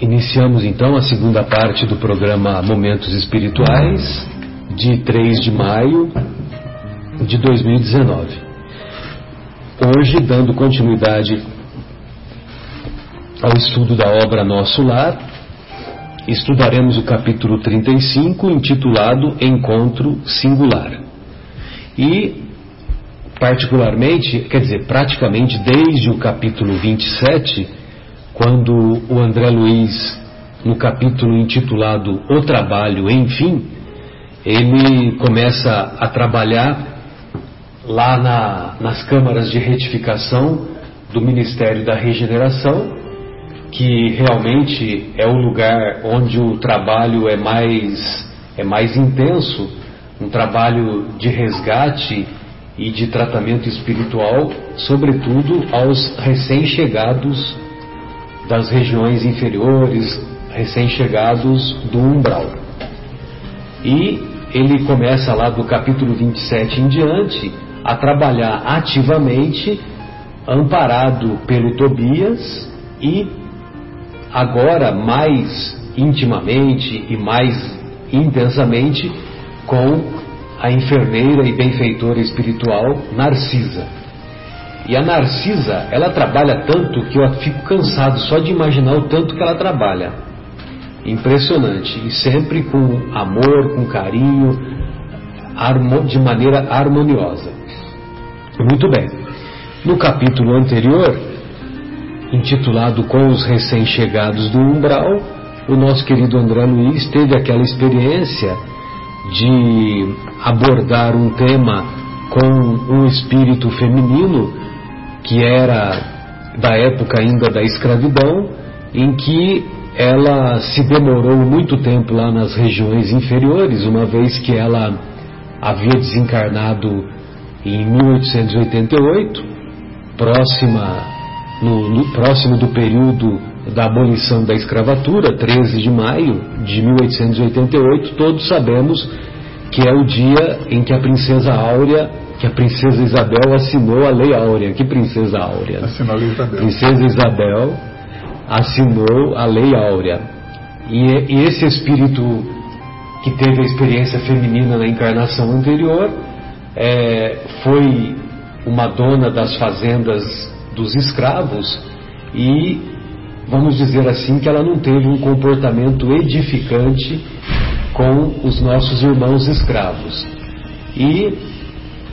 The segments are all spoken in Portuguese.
Iniciamos então a segunda parte do programa Momentos Espirituais, de 3 de maio de 2019. Hoje, dando continuidade ao estudo da obra Nosso Lar, estudaremos o capítulo 35, intitulado Encontro Singular. E, particularmente, quer dizer, praticamente desde o capítulo 27, quando o André Luiz, no capítulo intitulado O Trabalho, enfim, ele começa a trabalhar lá na, nas câmaras de retificação do Ministério da Regeneração, que realmente é o lugar onde o trabalho é mais, é mais intenso, um trabalho de resgate e de tratamento espiritual, sobretudo aos recém-chegados das regiões inferiores, recém-chegados do umbral. E ele começa lá do capítulo 27 em diante a trabalhar ativamente, amparado pelo Tobias e agora mais intimamente e mais intensamente com a enfermeira e benfeitora espiritual Narcisa. E a Narcisa, ela trabalha tanto que eu fico cansado só de imaginar o tanto que ela trabalha. Impressionante. E sempre com amor, com carinho, de maneira harmoniosa. Muito bem. No capítulo anterior, intitulado Com os Recém-Chegados do Umbral, o nosso querido André Luiz teve aquela experiência de abordar um tema com um espírito feminino que era da época ainda da escravidão, em que ela se demorou muito tempo lá nas regiões inferiores, uma vez que ela havia desencarnado em 1888, próxima, no, no, próximo do período da abolição da escravatura, 13 de maio de 1888, todos sabemos que é o dia em que a princesa Áurea que a princesa Isabel assinou a Lei Áurea. Que princesa Áurea? Assinou a Lei Isabel. Princesa Isabel assinou a Lei Áurea. E, e esse espírito que teve a experiência feminina na encarnação anterior é, foi uma dona das fazendas dos escravos e vamos dizer assim que ela não teve um comportamento edificante com os nossos irmãos escravos. E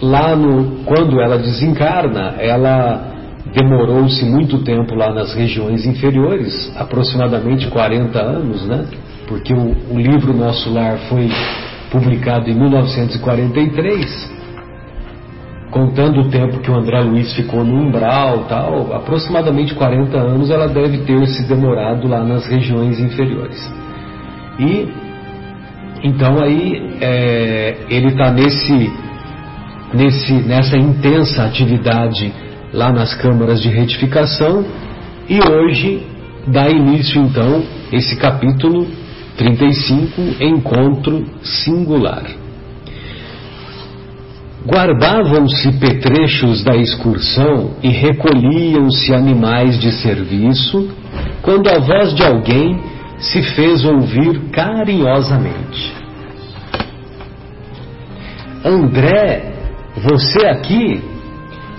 lá no, quando ela desencarna, ela demorou-se muito tempo lá nas regiões inferiores, aproximadamente 40 anos, né? Porque o, o livro Nosso Lar foi publicado em 1943, contando o tempo que o André Luiz ficou no umbral, tal, aproximadamente 40 anos ela deve ter se demorado lá nas regiões inferiores. E então aí é, ele está nesse nesse, nessa intensa atividade lá nas câmaras de retificação e hoje dá início então esse capítulo 35, Encontro Singular. Guardavam-se petrechos da excursão e recolhiam-se animais de serviço, quando a voz de alguém se fez ouvir carinhosamente. André você aqui?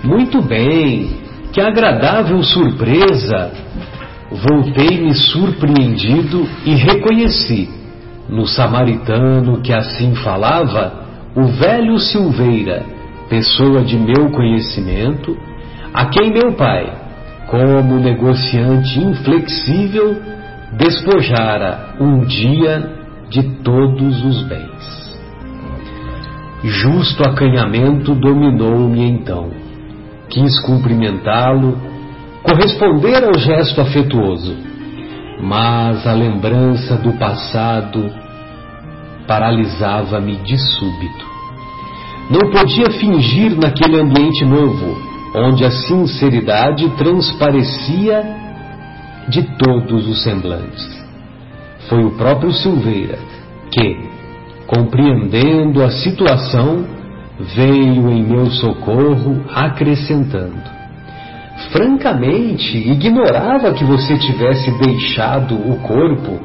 Muito bem, que agradável surpresa! Voltei-me surpreendido e reconheci, no samaritano que assim falava, o velho Silveira, pessoa de meu conhecimento, a quem meu pai, como negociante inflexível, despojara um dia de todos os bens. Justo acanhamento dominou-me então. Quis cumprimentá-lo, corresponder ao gesto afetuoso, mas a lembrança do passado paralisava-me de súbito. Não podia fingir naquele ambiente novo, onde a sinceridade transparecia de todos os semblantes. Foi o próprio Silveira que, compreendendo a situação, veio em meu socorro acrescentando: francamente ignorava que você tivesse deixado o corpo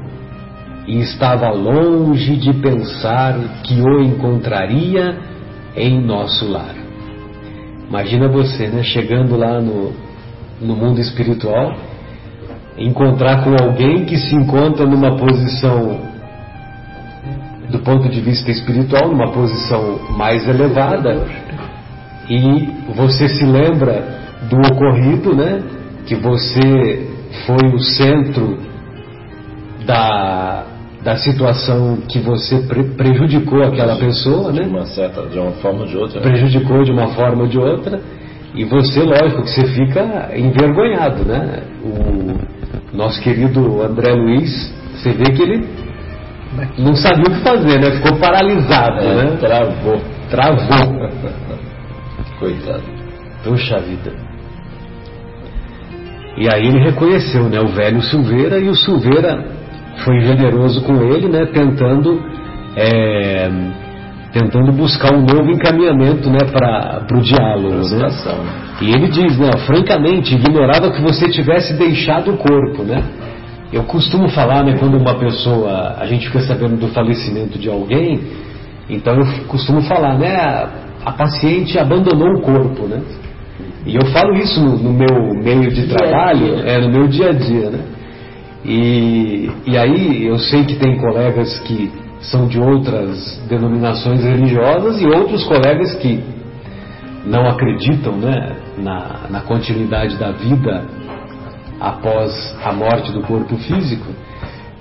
e estava longe de pensar que o encontraria em nosso lar. Imagina você, né, chegando lá no, no mundo espiritual, encontrar com alguém que se encontra numa posição, do ponto de vista espiritual, numa posição mais elevada, e você se lembra do ocorrido, né? Que você foi o centro da, da situação que você pre prejudicou aquela pessoa, né? De uma certa, de uma forma ou de outra. Prejudicou de uma forma ou de outra. E você, lógico, que você fica envergonhado, né? O nosso querido André Luiz, você vê que ele não sabia o que fazer, né? Ficou paralisado, é, né? Travou. Travou. Coitado. Puxa vida. E aí ele reconheceu, né, o velho Silveira e o Silveira foi generoso com ele, né, tentando é, tentando buscar um novo encaminhamento, né, para o diálogo, né? E ele diz, né, francamente, ignorava que você tivesse deixado o corpo, né? Eu costumo falar, né, quando uma pessoa, a gente fica sabendo do falecimento de alguém, então eu costumo falar, né, a, a paciente abandonou o corpo, né? E eu falo isso no, no meu meio de trabalho, é no meu dia a dia, né? E, e aí eu sei que tem colegas que são de outras denominações religiosas e outros colegas que não acreditam né, na, na continuidade da vida após a morte do corpo físico.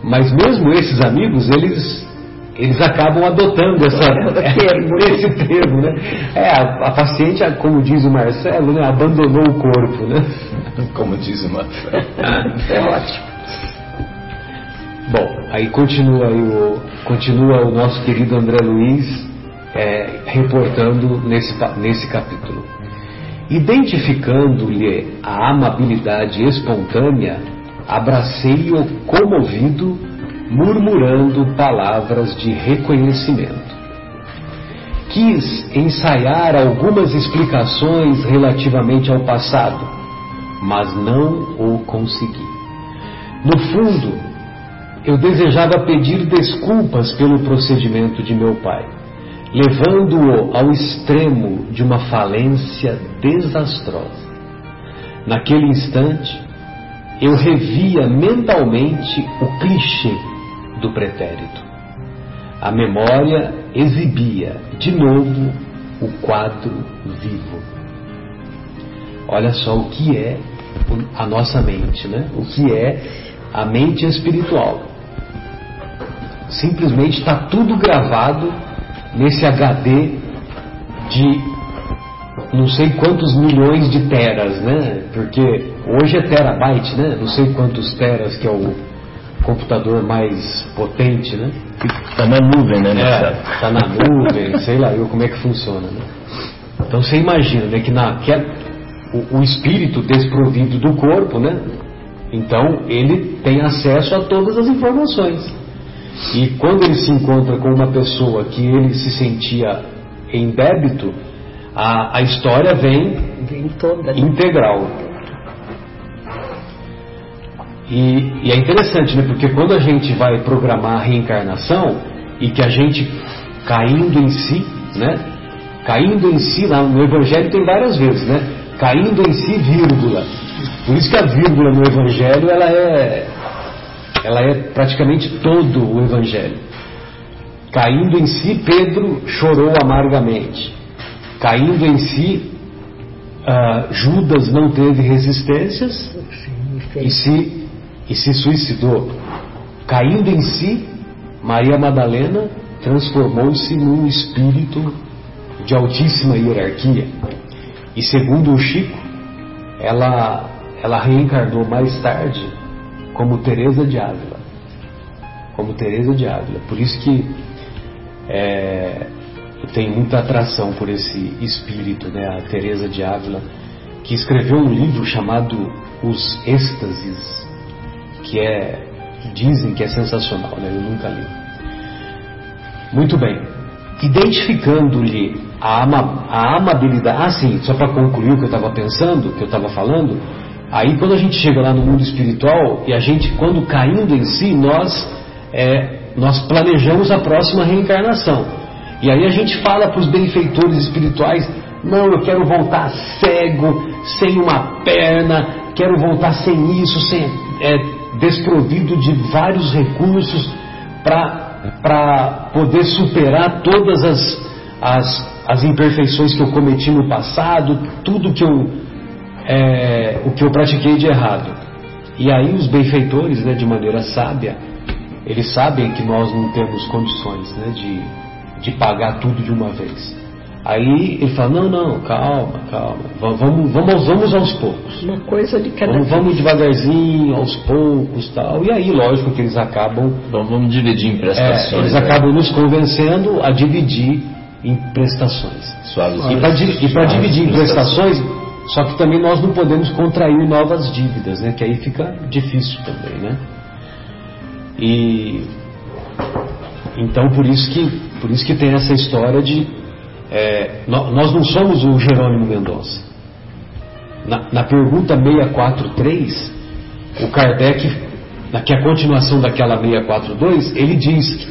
Mas mesmo esses amigos, eles eles acabam adotando essa, termo, esse termo, né? É, a, a, paciente, como diz o Marcelo, né, abandonou o corpo, né? Como diz o Marcelo. é ótimo. Bom, aí continua, o, continua o nosso querido André Luiz é, reportando nesse, nesse capítulo. Identificando-lhe a amabilidade espontânea, abracei-o comovido murmurando palavras de reconhecimento. Quis ensaiar algumas explicações relativamente ao passado, mas não o consegui. No fundo, eu desejava pedir desculpas pelo procedimento de meu pai, levando-o ao extremo de uma falência desastrosa. Naquele instante, eu revia mentalmente o clichê do pretérito. A memória exibia de novo o quadro vivo. Olha só o que é a nossa mente, né? O que é a mente espiritual. Simplesmente está tudo gravado nesse HD de não sei quantos milhões de teras, né? Porque hoje é terabyte, né? Não sei quantos teras que é o computador mais potente, né? Está na nuvem, né? É, está na nuvem, sei lá eu como é que funciona, né? Então você imagina, né, que na, que é o, o espírito desprovido do corpo, né? Então ele tem acesso a todas as informações. E quando ele se encontra com uma pessoa que ele se sentia em débito, a, a história vem, vem toda, né? integral. E, e, é interessante, né? Porque quando a gente vai programar a reencarnação e que a gente caindo em si, né? Caindo em si, lá no Evangelho tem várias vezes, né? Caindo em si, vírgula. Por isso que a vírgula no Evangelho ela é, ela é praticamente todo o Evangelho. Caindo em si, Pedro chorou amargamente. Caindo em si, uh, Judas não teve resistências e se e se suicidou. Caindo em si, Maria Madalena transformou-se num espírito de altíssima hierarquia. E segundo o Chico, ela, ela reencarnou mais tarde como Teresa de Ávila. Como Teresa de Ávila. Por isso que é, tenho muita atração por esse espírito, né? A Teresa de Ávila, que escreveu um livro chamado Os Êxtases que é dizem que é sensacional, né? Eu nunca li. Muito bem. identificando-lhe a, ama, a amabilidade. Ah, sim, só para concluir o que eu estava pensando, que eu estava falando. Aí quando a gente chega lá no mundo espiritual e a gente, quando caindo em si, nós, é, nós planejamos a próxima reencarnação. E aí a gente fala para os benfeitores espirituais: não, eu quero voltar cego, sem uma perna, quero voltar sem isso, sem, é, desprovido de vários recursos para poder superar todas as, as, as imperfeições que eu cometi no passado, tudo que eu, é, o que eu pratiquei de errado. E aí os benfeitores, né, de maneira sábia, eles sabem que nós não temos condições né, de, de pagar tudo de uma vez. Aí ele fala, não, não, calma, calma, vamos, vamos, vamos aos poucos. Uma coisa de cada vamos, vez. Vamos devagarzinho, aos poucos tal. E aí, lógico que eles acabam. Vamos, vamos dividir em prestações. É, eles né? acabam nos convencendo a dividir em prestações. Suaves, e para dividir em prestações, só que também nós não podemos contrair novas dívidas, né? Que aí fica difícil também, né? E então por isso que por isso que tem essa história de é, nós não somos o Jerônimo Mendonça. Na, na pergunta 643, o Kardec, que é a continuação daquela 642, ele diz: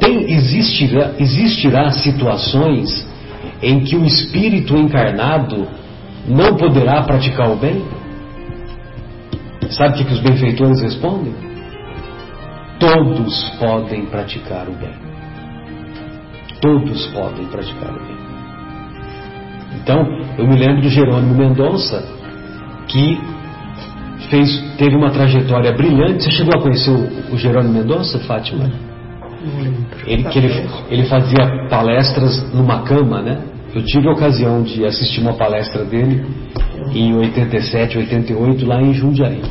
tem, existirá, existirá situações em que o espírito encarnado não poderá praticar o bem? Sabe o que, os benfeitores respondem? Todos podem praticar o bem. Todos podem praticar o bem. Então, eu me lembro do Jerônimo Mendonça, que fez, teve uma trajetória brilhante. Você chegou a conhecer o, o Jerônimo Mendonça, Fátima? Ele, que ele, ele fazia palestras numa cama, né? Eu tive a ocasião de assistir uma palestra dele em 87, 88, lá em Jundiaí,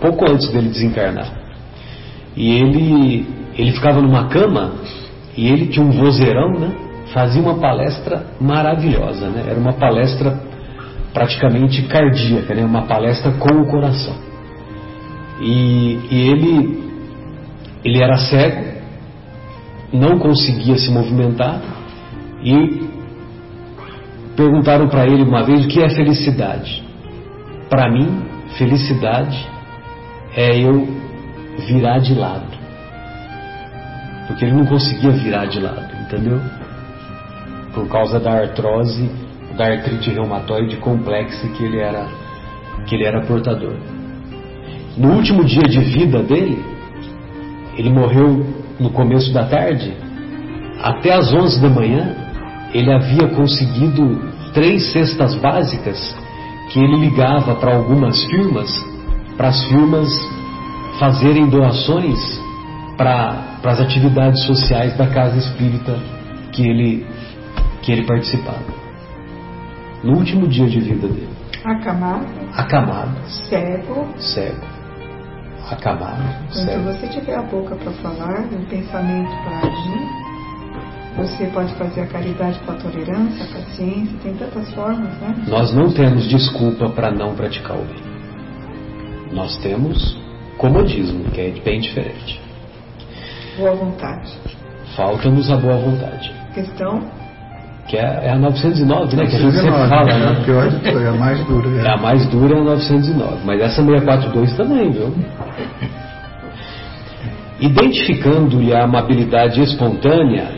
pouco antes dele desencarnar. E ele, ele ficava numa cama e ele tinha um vozeirão, né? Fazia uma palestra maravilhosa, né? Era uma palestra praticamente cardíaca, né? Uma palestra com o coração. E, e ele, ele era cego, não conseguia se movimentar e perguntaram para ele uma vez o que é felicidade. Para mim, felicidade é eu virar de lado porque ele não conseguia virar de lado, entendeu? Por causa da artrose, da artrite reumatoide complexa que ele era, que ele era portador. No último dia de vida dele, ele morreu no começo da tarde, até às 11 da manhã, ele havia conseguido três cestas básicas que ele ligava para algumas firmas, para as firmas fazerem doações para as atividades sociais da casa espírita que ele, que ele participava. No último dia de vida dele. Acamado. Acamado. Cego. Cego. Acamado. Quando você tiver a boca para falar, um pensamento para agir, você pode fazer a caridade com a tolerância, a paciência, tem tantas formas, né? Nós não temos desculpa para não praticar o bem. Nós temos comodismo, que é bem diferente. Boa vontade. Falta-nos a boa vontade. Questão? Que é, é a 909, né? Que a gente sempre fala, né? É a pior de todas, é a mais dura. É. é a mais dura é a 909. Mas essa 642 também, viu? Identificando-lhe a amabilidade espontânea,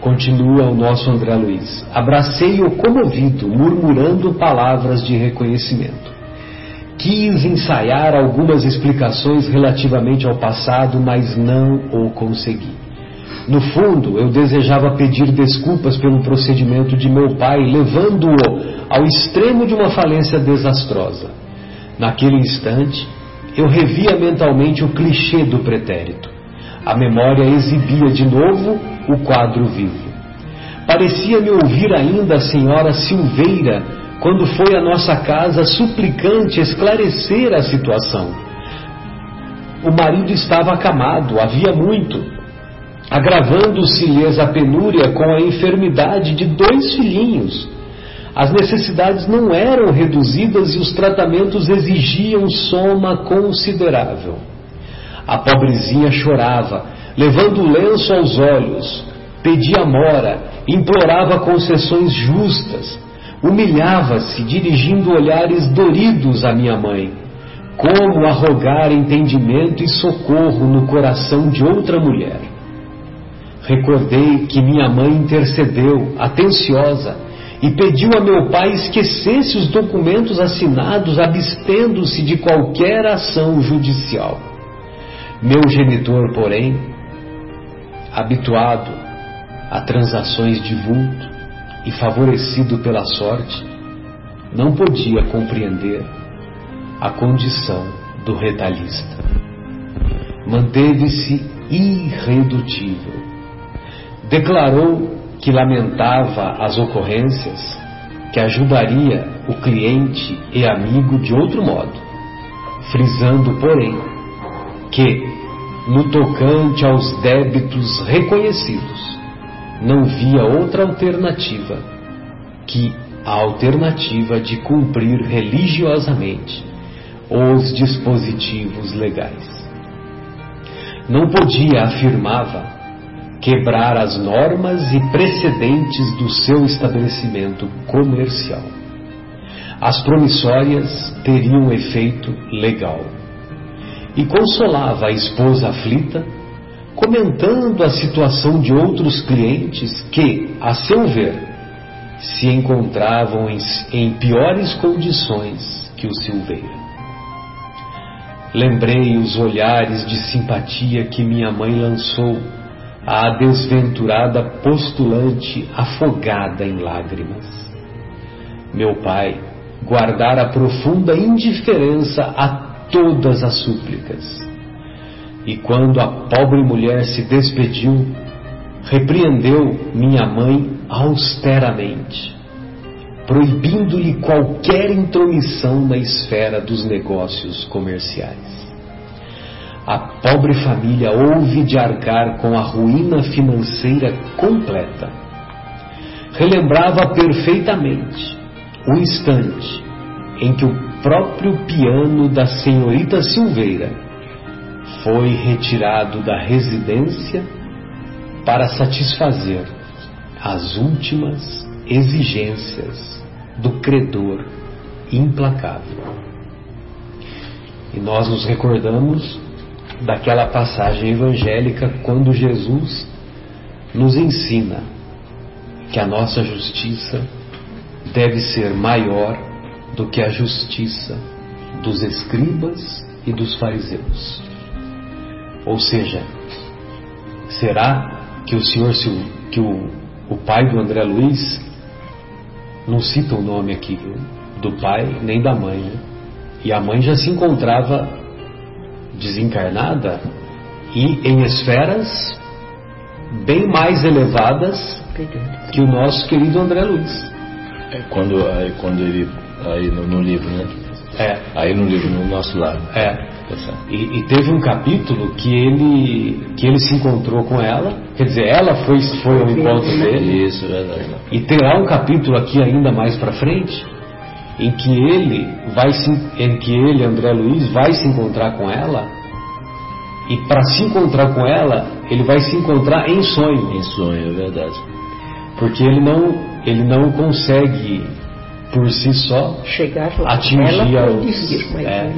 continua o nosso André Luiz, abracei-o comovido, murmurando palavras de reconhecimento. Quis ensaiar algumas explicações relativamente ao passado, mas não o consegui. No fundo, eu desejava pedir desculpas pelo procedimento de meu pai, levando-o ao extremo de uma falência desastrosa. Naquele instante, eu revia mentalmente o clichê do pretérito. A memória exibia de novo o quadro vivo. Parecia-me ouvir ainda a senhora Silveira quando foi à nossa casa suplicante esclarecer a situação. O marido estava acamado, havia muito, agravando-se-lhes a penúria com a enfermidade de dois filhinhos. As necessidades não eram reduzidas e os tratamentos exigiam soma considerável. A pobrezinha chorava, levando o lenço aos olhos, pedia mora, implorava concessões justas, humilhava-se, dirigindo olhares doridos à minha mãe. Como arrogar entendimento e socorro no coração de outra mulher? Recordei que minha mãe intercedeu, atenciosa, e pediu a meu pai esquecesse os documentos assinados, abstendo-se de qualquer ação judicial. Meu genitor, porém, habituado a transações de vulto e favorecido pela sorte, não podia compreender a condição do retalhista. Manteve-se irredutível. Declarou que lamentava as ocorrências, que ajudaria o cliente e amigo de outro modo, frisando, porém, que, no tocante aos débitos reconhecidos, não via outra alternativa que a alternativa de cumprir religiosamente os dispositivos legais. Não podia, afirmava, quebrar as normas e precedentes do seu estabelecimento comercial. As promissórias teriam efeito legal. E consolava a esposa aflita, comentando a situação de outros clientes que, a seu ver, se encontravam em, em piores condições que o Silveira. Lembrei os olhares de simpatia que minha mãe lançou à desventurada postulante afogada em lágrimas. Meu pai guardara profunda indiferença a todas as súplicas. E quando a pobre mulher se despediu, repreendeu minha mãe austeramente, proibindo-lhe qualquer intromissão na esfera dos negócios comerciais a pobre família houve de arcar com a ruína financeira completa. Relembrava perfeitamente o instante em que o próprio piano da senhorita Silveira foi retirado da residência para satisfazer as últimas exigências do credor implacável. E nós nos recordamos daquela passagem evangélica quando Jesus nos ensina que a nossa justiça deve ser maior do que a justiça dos escribas e dos fariseus. Ou seja, será que o senhor, que o, o pai do André Luiz, não cita o nome aqui, viu? Do pai nem da mãe, né? E a mãe já se encontrava desencarnada e em esferas bem mais elevadas que o nosso querido André Luiz. É quando, aí, quando ele. Aí no, no, livro, né? É. Aí no livro, no nosso lado. É. Tá e, e, teve um capítulo que ele, que ele se encontrou com ela, quer dizer, ela foi, foi ao encontro dele. Isso, verdade. E terá um capítulo aqui ainda mais para frente, em que ele vai se, em que ele, André Luiz, vai se encontrar com ela e para se encontrar com ela, ele vai se encontrar em sonho. Em sonho, é verdade. Porque ele não, ele não consegue por si só chegar atingir, aos, é,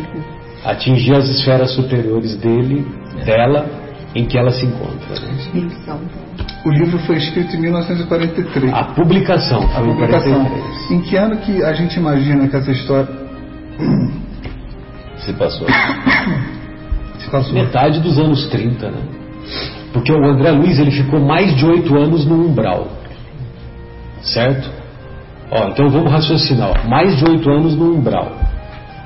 atingir as esferas superiores dele, é. dela, em que ela se encontra. Né? O livro foi escrito em 1943. A publicação a publicação. em 43. Em que ano que a gente imagina que essa história se passou? Se Metade dos anos 30, né? Porque o André Luiz ele ficou mais de oito anos no umbral. Certo? Ó, então vamos raciocinar. Ó. Mais de oito anos no umbral.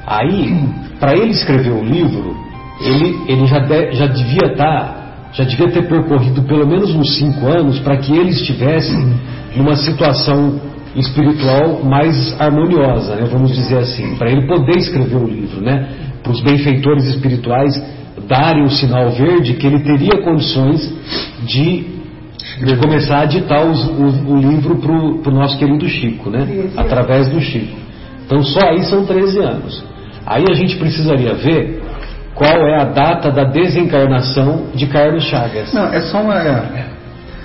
Aí, para ele escrever o livro, ele, ele já, de, já devia estar. Tá, já devia ter percorrido pelo menos uns cinco anos para que ele estivesse numa situação espiritual mais harmoniosa, né, vamos dizer assim, para ele poder escrever o livro, né, para os benfeitores espirituais darem o sinal verde que ele teria condições de, de começar a ditar os, o, o, livro para o nosso querido Chico, né? Através do Chico. Então só aí são 13 anos. Aí a gente precisaria ver qual é a data da desencarnação de Carlos Chagas. Não, é só uma.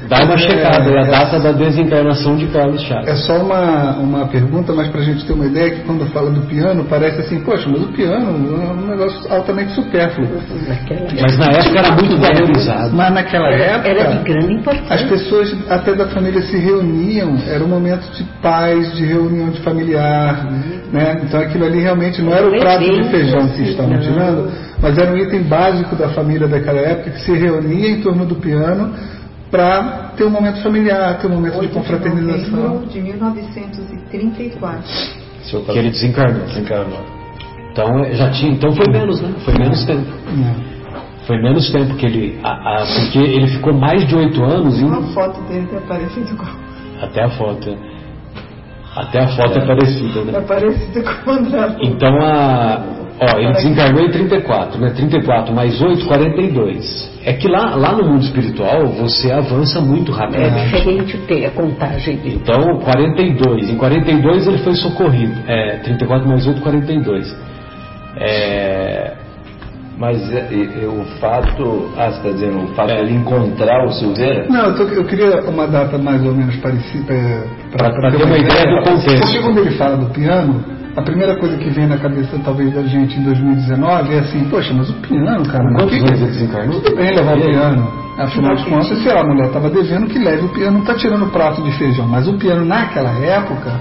Dá uma É, checada, é a é- data da desencarnação de Carlos Chagas. É só uma, uma pergunta, mas para a gente ter uma ideia que quando fala do piano, parece assim, poxa, mas o piano é um negócio altamente supérfluo. Mas na época era muito valorizado. Mas naquela época, Era de grande as importância. pessoas até da família se reuniam, era um momento de paz, de reunião de familiar, né? Então aquilo ali realmente não era o prato de feijão que estavam tirando, mas era um item básico da família daquela época que se reunia em torno do piano para ter um momento familiar, ter um momento de 8 de confraternização. novembro de 1934. Seu Que ele desencarnou. desencarnou. Então é, já tinha, então foi menos, né? Foi menos tempo. É. Foi menos tempo que ele. a- a- porque ele ficou mais de oito anos Uma foto dele é parecido com, Até a foto. é. Até a foto é, parecida, é né? parecido com o André. Então a. Ó, ele desencarnou em 34, né? 34 mais 8, 42. É que lá, lá no mundo espiritual você avança muito É rapidamente. diferente ter a contagem dele. Então, 42. Em 42 ele foi socorrido. É, 34 mais 8, 42. É, Mas é, e- e o fato, ah, você está dizendo, o fato É. de ele encontrar o Silveira? Não, eu, tô- eu queria uma data mais ou menos parecida Pra- pra ter uma ideia do contexto. Porque quando ele fala do piano, a primeira coisa que vem na cabeça talvez da gente em 2019 é assim, poxa, mas o piano, cara, quantos que- anos ele desencarnou? tudo bem levar o piano. Afinal de contas, sei lá, a mulher estava devendo que leve o piano, não está tirando o prato de feijão. Mas o piano naquela época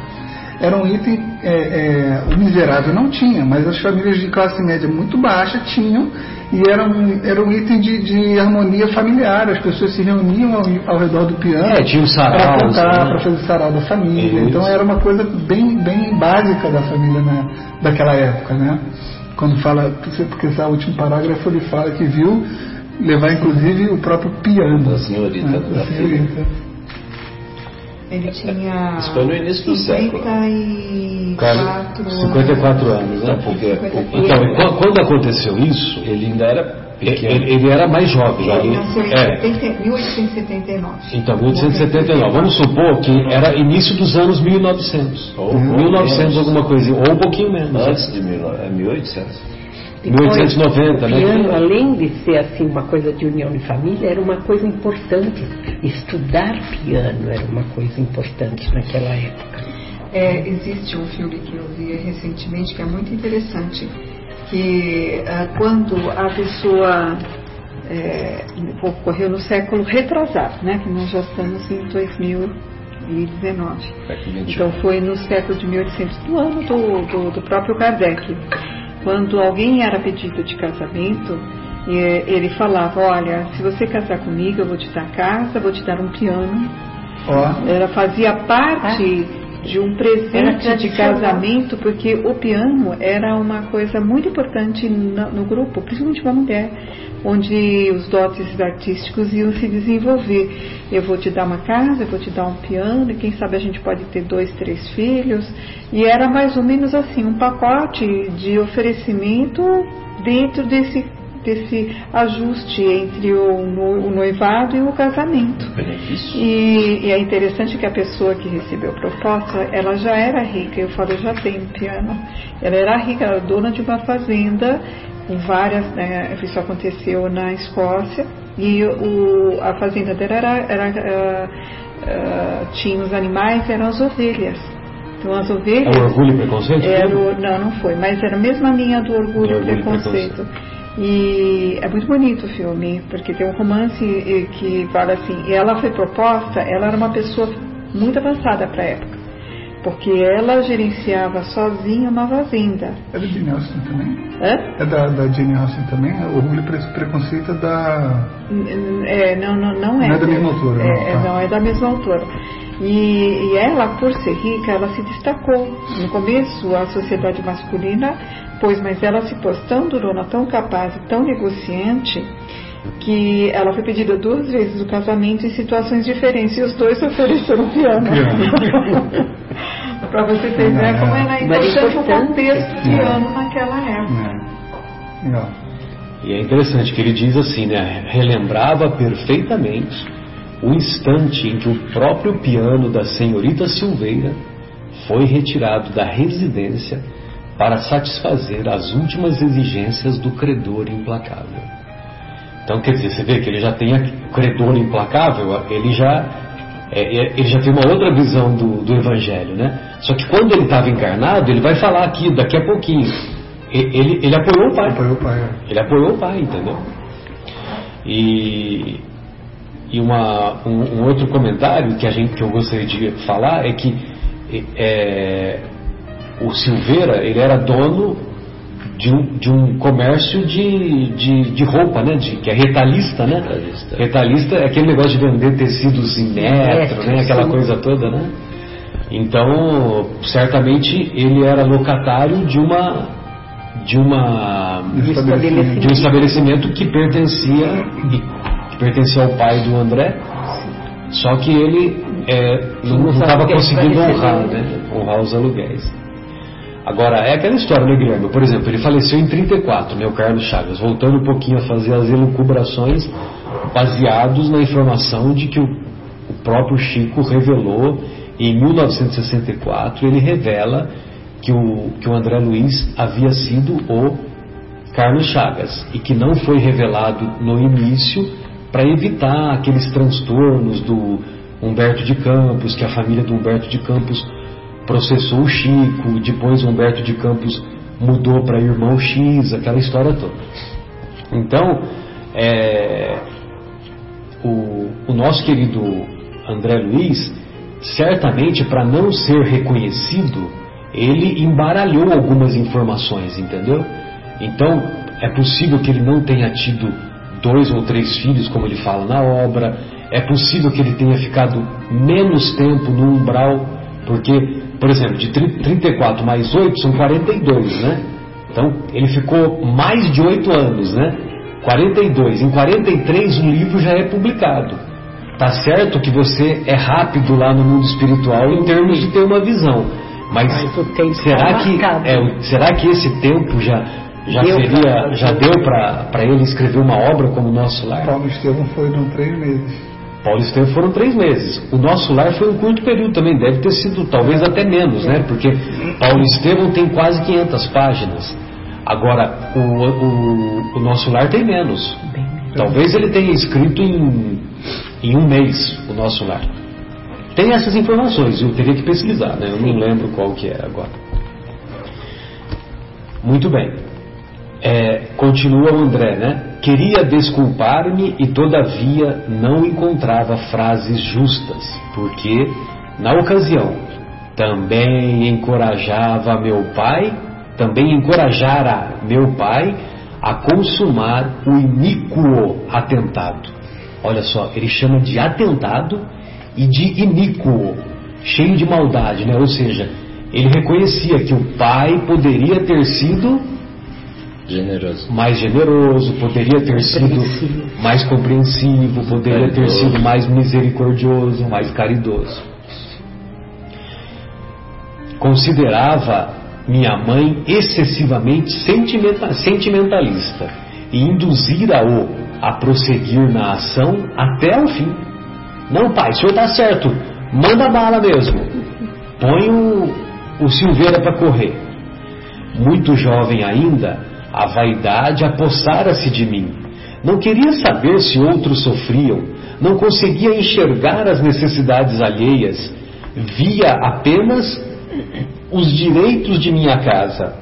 era um item, é, é, o miserável não tinha, mas as famílias de classe média muito baixa tinham, e era um, era um item de, de harmonia familiar. As pessoas se reuniam ao, ao redor do piano É, os para cantar, né? para fazer sarau da família. Isso. Então era uma coisa bem, bem básica da família na, daquela época, né? Quando fala, porque esse último parágrafo ele fala que viu levar inclusive o próprio piano. Da senhorita, né, da senhorita. Ele tinha Isso foi no início do século. 54 54 anos, né? Não, porque Então, quan- quando aconteceu isso, ele ainda era ele, pequeno. ele era mais jovem. Ele nasceu em é, 70 1879. então, 1879. Vamos supor que era início dos anos 1900. Ou- 1900 menos. alguma coisinha, ou um pouquinho menos. Antes de mil, é 1800. Depois, 1890, o né? piano, além de ser assim uma coisa de união de família, era uma coisa importante. Estudar piano era uma coisa importante naquela época. É, existe um filme que eu vi recentemente que é muito interessante, que ah, quando a pessoa é, ocorreu no século retrasado, né, que nós já estamos em 2019. Século XXI. Então foi no século de 1800, do ano do, do, do próprio Kardec. Quando alguém era pedido de casamento, eh, ele falava, olha, se você casar comigo, eu vou te dar casa, vou te dar um piano. Ó, Ela fazia parte de um presente de tradicional. casamento, porque o piano era uma coisa muito importante no grupo, principalmente uma mulher, onde os dotes artísticos iam se desenvolver. Eu vou te dar uma casa, eu vou te dar um piano, e quem sabe a gente pode ter dois, três filhos. E era mais ou menos assim, um pacote de oferecimento dentro desse, desse ajuste entre o, no- o noivado e o casamento. Benefício. E, e é interessante que a pessoa que recebeu a proposta, ela já era rica. Eu falo, já um piano. Ela era rica, era dona de uma fazenda com várias. Né, isso aconteceu na Escócia. E o, a fazenda dela era, era, ah, ah, tinha os animais, eram as ovelhas. Então as É ovelhas. o orgulho e preconceito? Era o- não, não foi, mas era mesmo a linha do orgulho, Do e Orgulho e preconceito. E é muito bonito o filme, porque tem um romance eh, que fala assim, e ela foi proposta, ela era uma pessoa muito avançada para a época, porque ela gerenciava sozinha uma fazenda. é da Jane Austen também. Hã? É da, da Jane Austen também? O Orgulho e Pre- Preconceito é da. É, não, não, não é. Não é da mesma autora, É, não, é, tá. não, é da mesma autora. E, e ela, por ser rica, ela se destacou. No começo, a sociedade masculina, pois, mas ela se pôs tão durona, tão capaz e tão negociante, que ela foi pedida duas vezes o casamento em situações diferentes, e os dois ofereceram piano. Para você ter ideia como era Mas importante o contexto do piano naquela época. É. Legal. E é interessante que ele diz assim, né? Relembrava perfeitamente o instante em que o próprio piano da senhorita Silveira foi retirado da residência para satisfazer as últimas exigências do credor implacável. Então, quer dizer, você vê que ele já tem o credor implacável, ele já, é, é, ele já tem uma outra visão do, do Evangelho, né? Só que quando ele estava encarnado, ele vai falar aqui, daqui a pouquinho. Ele, ele apoiou o pai. Apoiou o pai. É. Ele apoiou o pai, entendeu? E, e uma, um, um, outro comentário que, a gente, que eu gostaria de falar é que é, o Silveira ele era dono de um, de um comércio de, de, de roupa, né? De, que é retalhista, né? Retalhista. retalhista é aquele negócio de vender tecidos em metro, né? Aquela coisa toda, né? Então, certamente ele era locatário de uma de uma de um estabelecimento que pertencia que pertencia ao pai do André, só que ele é, não estava conseguindo honrar, né? honrar os aluguéis. Agora, é aquela história, né, Guilherme? Por exemplo, ele faleceu em 34, né, o Carlos Chagas, voltando um pouquinho a fazer as elucubrações baseados na informação de que o, o próprio Chico revelou em 1964, ele revela que o, que o André Luiz havia sido o Carlos Chagas e que não foi revelado no início para evitar aqueles transtornos do Humberto de Campos, que a família do Humberto de Campos processou o Chico, depois o Humberto de Campos mudou para irmão X, aquela história toda. Então, é, o, o nosso querido André Luiz, certamente para não ser reconhecido, ele embaralhou algumas informações, entendeu? Então, é possível que ele não tenha tido dois ou três filhos, como ele fala na obra, é possível que ele tenha ficado menos tempo no umbral, porque por exemplo, de 34 mais 8 são 42, né? Então, ele ficou mais de 8 anos, né? 42. Em 43 o livro já é publicado. Tá certo que você é rápido lá no mundo espiritual em termos de ter uma visão. Mas, Mas será, tá que, é, será que esse tempo já, já, deu seria, já deu para ele escrever uma obra como o Nosso Lar? Paulo Estevam foi em três meses. Paulo Estevam foram três meses. O nosso lar foi um curto período também, deve ter sido talvez até menos, né? Porque Paulo Estevam tem quase 500 páginas. Agora, o, o, o nosso lar tem menos. Talvez ele tenha escrito em, em um mês o nosso lar. Tem essas informações, eu teria que pesquisar, né? Eu não lembro qual que é agora. Muito bem. É, continua o André, né? Queria desculpar-me e todavia não encontrava frases justas, porque, na ocasião, também encorajava meu pai, também encorajara meu pai a consumar o iníquo atentado. Olha só, ele chama de atentado e de iníquo, cheio de maldade, né? Ou seja, ele reconhecia que o pai poderia ter sido Generoso. mais generoso, poderia ter sido mais compreensivo, poderia ter sido mais misericordioso, mais caridoso. Considerava minha mãe excessivamente sentimentalista e induzira-o a prosseguir na ação até o fim. Não, pai, o senhor está certo, manda bala mesmo. Põe o, o Silveira para correr. Muito jovem ainda, a vaidade apossara-se de mim. Não queria saber se outros sofriam, não conseguia enxergar as necessidades alheias, via apenas os direitos de minha casa.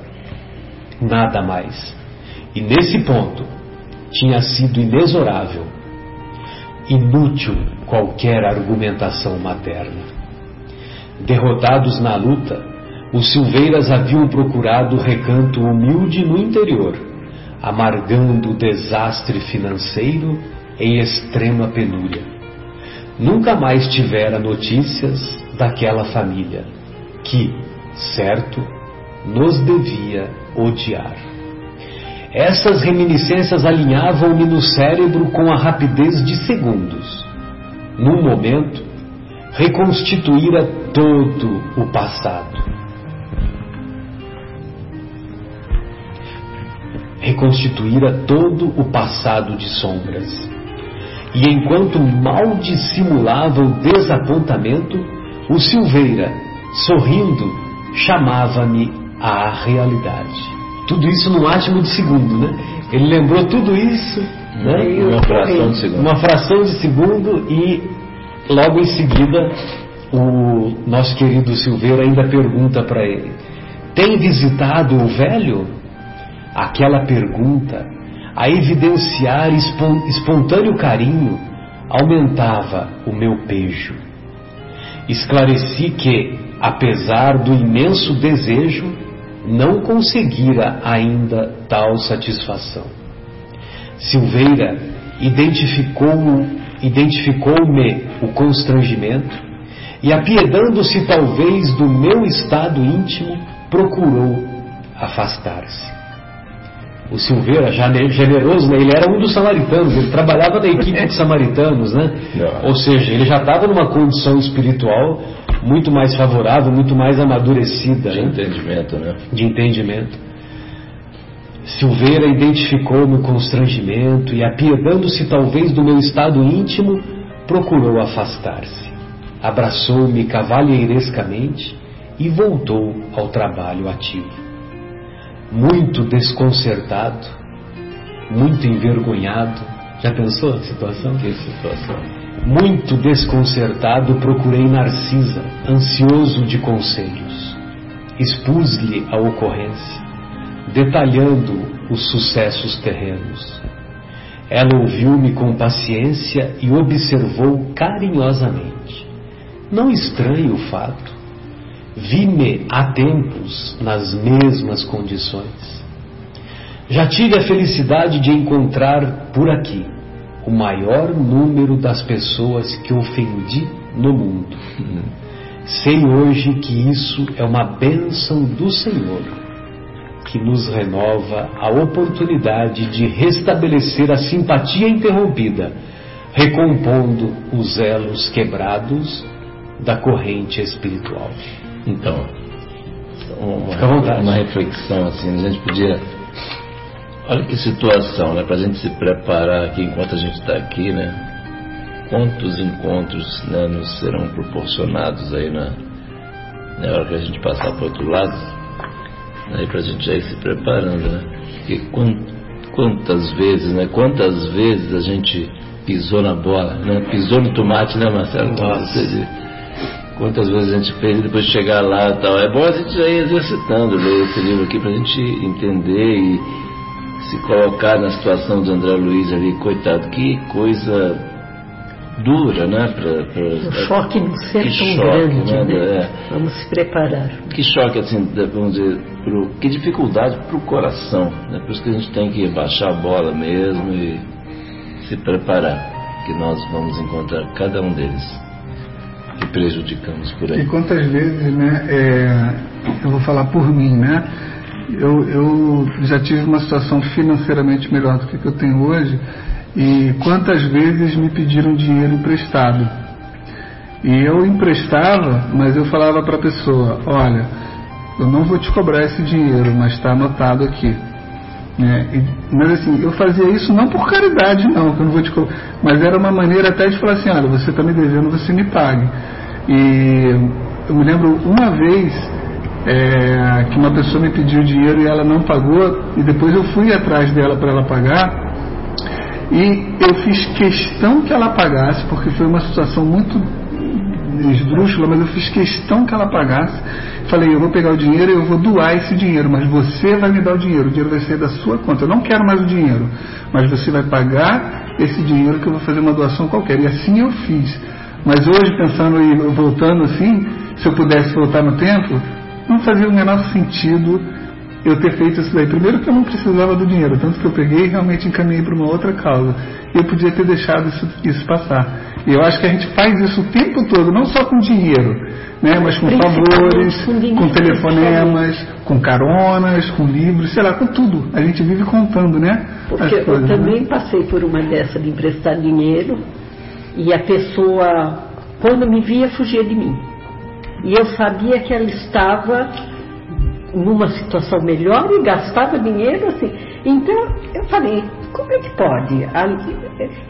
Nada mais. E nesse ponto tinha sido inexorável, inútil qualquer argumentação materna. Derrotados na luta, os Silveiras haviam procurado recanto humilde no interior, amargando o desastre financeiro em extrema penúria. Nunca mais tivera notícias daquela família, que, certo, nos devia odiar. Essas reminiscências alinhavam-me no cérebro com a rapidez de segundos. Num momento, reconstituíra todo o passado reconstituíra todo o passado de sombras. E enquanto mal dissimulava o desapontamento, o Silveira, sorrindo, chamava-me à realidade. Tudo isso num átimo de segundo, né? Ele lembrou tudo isso Né? Uma fração de segundo. Uma fração de segundo e logo em seguida o nosso querido Silveira ainda pergunta para ele: Tem visitado o velho? Aquela pergunta, a evidenciar espon- espontâneo carinho, aumentava o meu pejo. Esclareci que, apesar do imenso desejo, não conseguira ainda tal satisfação. Silveira identificou- identificou-me o constrangimento e, apiedando-se talvez do meu estado íntimo, procurou afastar-se. O Silveira, generoso, né? ele era um dos samaritanos, ele trabalhava na equipe de samaritanos, né? Já. Ou seja, ele já estava numa condição espiritual muito mais favorável, muito mais amadurecida. De né? entendimento, né? de entendimento. Silveira identificou-me o constrangimento e, apiedando-se talvez do meu estado íntimo, procurou afastar-se. Abraçou-me cavalheirescamente e voltou ao trabalho ativo. Muito desconcertado, muito envergonhado. Já pensou a situação? Que situação. Muito desconcertado, procurei Narcisa, ansioso de conselhos. Expus-lhe a ocorrência, detalhando os sucessos terrenos. Ela ouviu-me com paciência e observou carinhosamente. Não estranho o fato. Vi-me há tempos nas mesmas condições. Já tive a felicidade de encontrar por aqui o maior número das pessoas que ofendi no mundo. Sei hoje que isso é uma bênção do Senhor, que nos renova a oportunidade de restabelecer a simpatia interrompida, recompondo os elos quebrados da corrente espiritual. Então, uma, uma reflexão assim, a gente podia. Olha que situação, né? Para a gente se preparar aqui enquanto a gente está aqui, né? Quantos encontros né, nos serão proporcionados aí na, na hora que a gente passar para o outro lado, aí para a gente já ir se preparando, né? Porque quan- quantas vezes, né? Quantas vezes a gente pisou na bola, né? Pisou no tomate, né, Marcelo? Nossa. Quantas vezes a gente fez e depois chegar lá e tal. É bom a gente já ir exercitando, ler esse livro aqui pra gente entender e se colocar na situação do André Luiz ali, coitado, que coisa dura, né? Pra, pra- O choque não ser que tão choque, grande, né? né? É. Vamos se preparar. Que choque, assim, vamos dizer, pro, que dificuldade pro coração, né? Por isso que a gente tem que baixar a bola mesmo e se preparar, que nós vamos encontrar cada um deles que prejudicamos por E aí. quantas vezes, né, é, eu vou falar por mim, né, eu, eu já tive uma situação financeiramente melhor do que que eu tenho hoje e quantas vezes me pediram dinheiro emprestado. E eu emprestava, mas eu falava para a pessoa, olha, eu não vou te cobrar esse dinheiro, mas está anotado aqui. E- mas assim, eu fazia isso não por caridade, não, que eu não vou te mas era uma maneira até de falar assim, olha, você está me devendo, você me pague. E eu me lembro uma vez é, que uma pessoa me pediu dinheiro e ela não pagou, e depois eu fui atrás dela para ela pagar, e eu fiz questão que ela pagasse, porque foi uma situação muito esdrúxula, mas eu fiz questão que ela pagasse. Falei, eu vou pegar o dinheiro e eu vou doar esse dinheiro, mas você vai me dar o dinheiro, o dinheiro vai sair da sua conta. Eu não quero mais o dinheiro, mas você vai pagar esse dinheiro que eu vou fazer uma doação qualquer. E assim eu fiz. Mas hoje, pensando e voltando assim, se eu pudesse voltar no tempo, não fazia o menor sentido eu ter feito isso daí. Primeiro que eu não precisava do dinheiro, tanto que eu peguei e realmente encaminhei para uma outra causa. Eu podia ter deixado isso, isso passar. E eu acho que a gente faz isso o tempo todo, não só com dinheiro, né, mas com favores, com com telefonemas, com caronas, com livros, sei lá, com tudo. A gente vive contando, né? Porque as eu coisas, né? também passei por uma dessa de emprestar dinheiro e a pessoa, quando me via, fugia de mim. E eu sabia que ela estava numa situação melhor e gastava dinheiro assim. Então eu falei, como é que pode?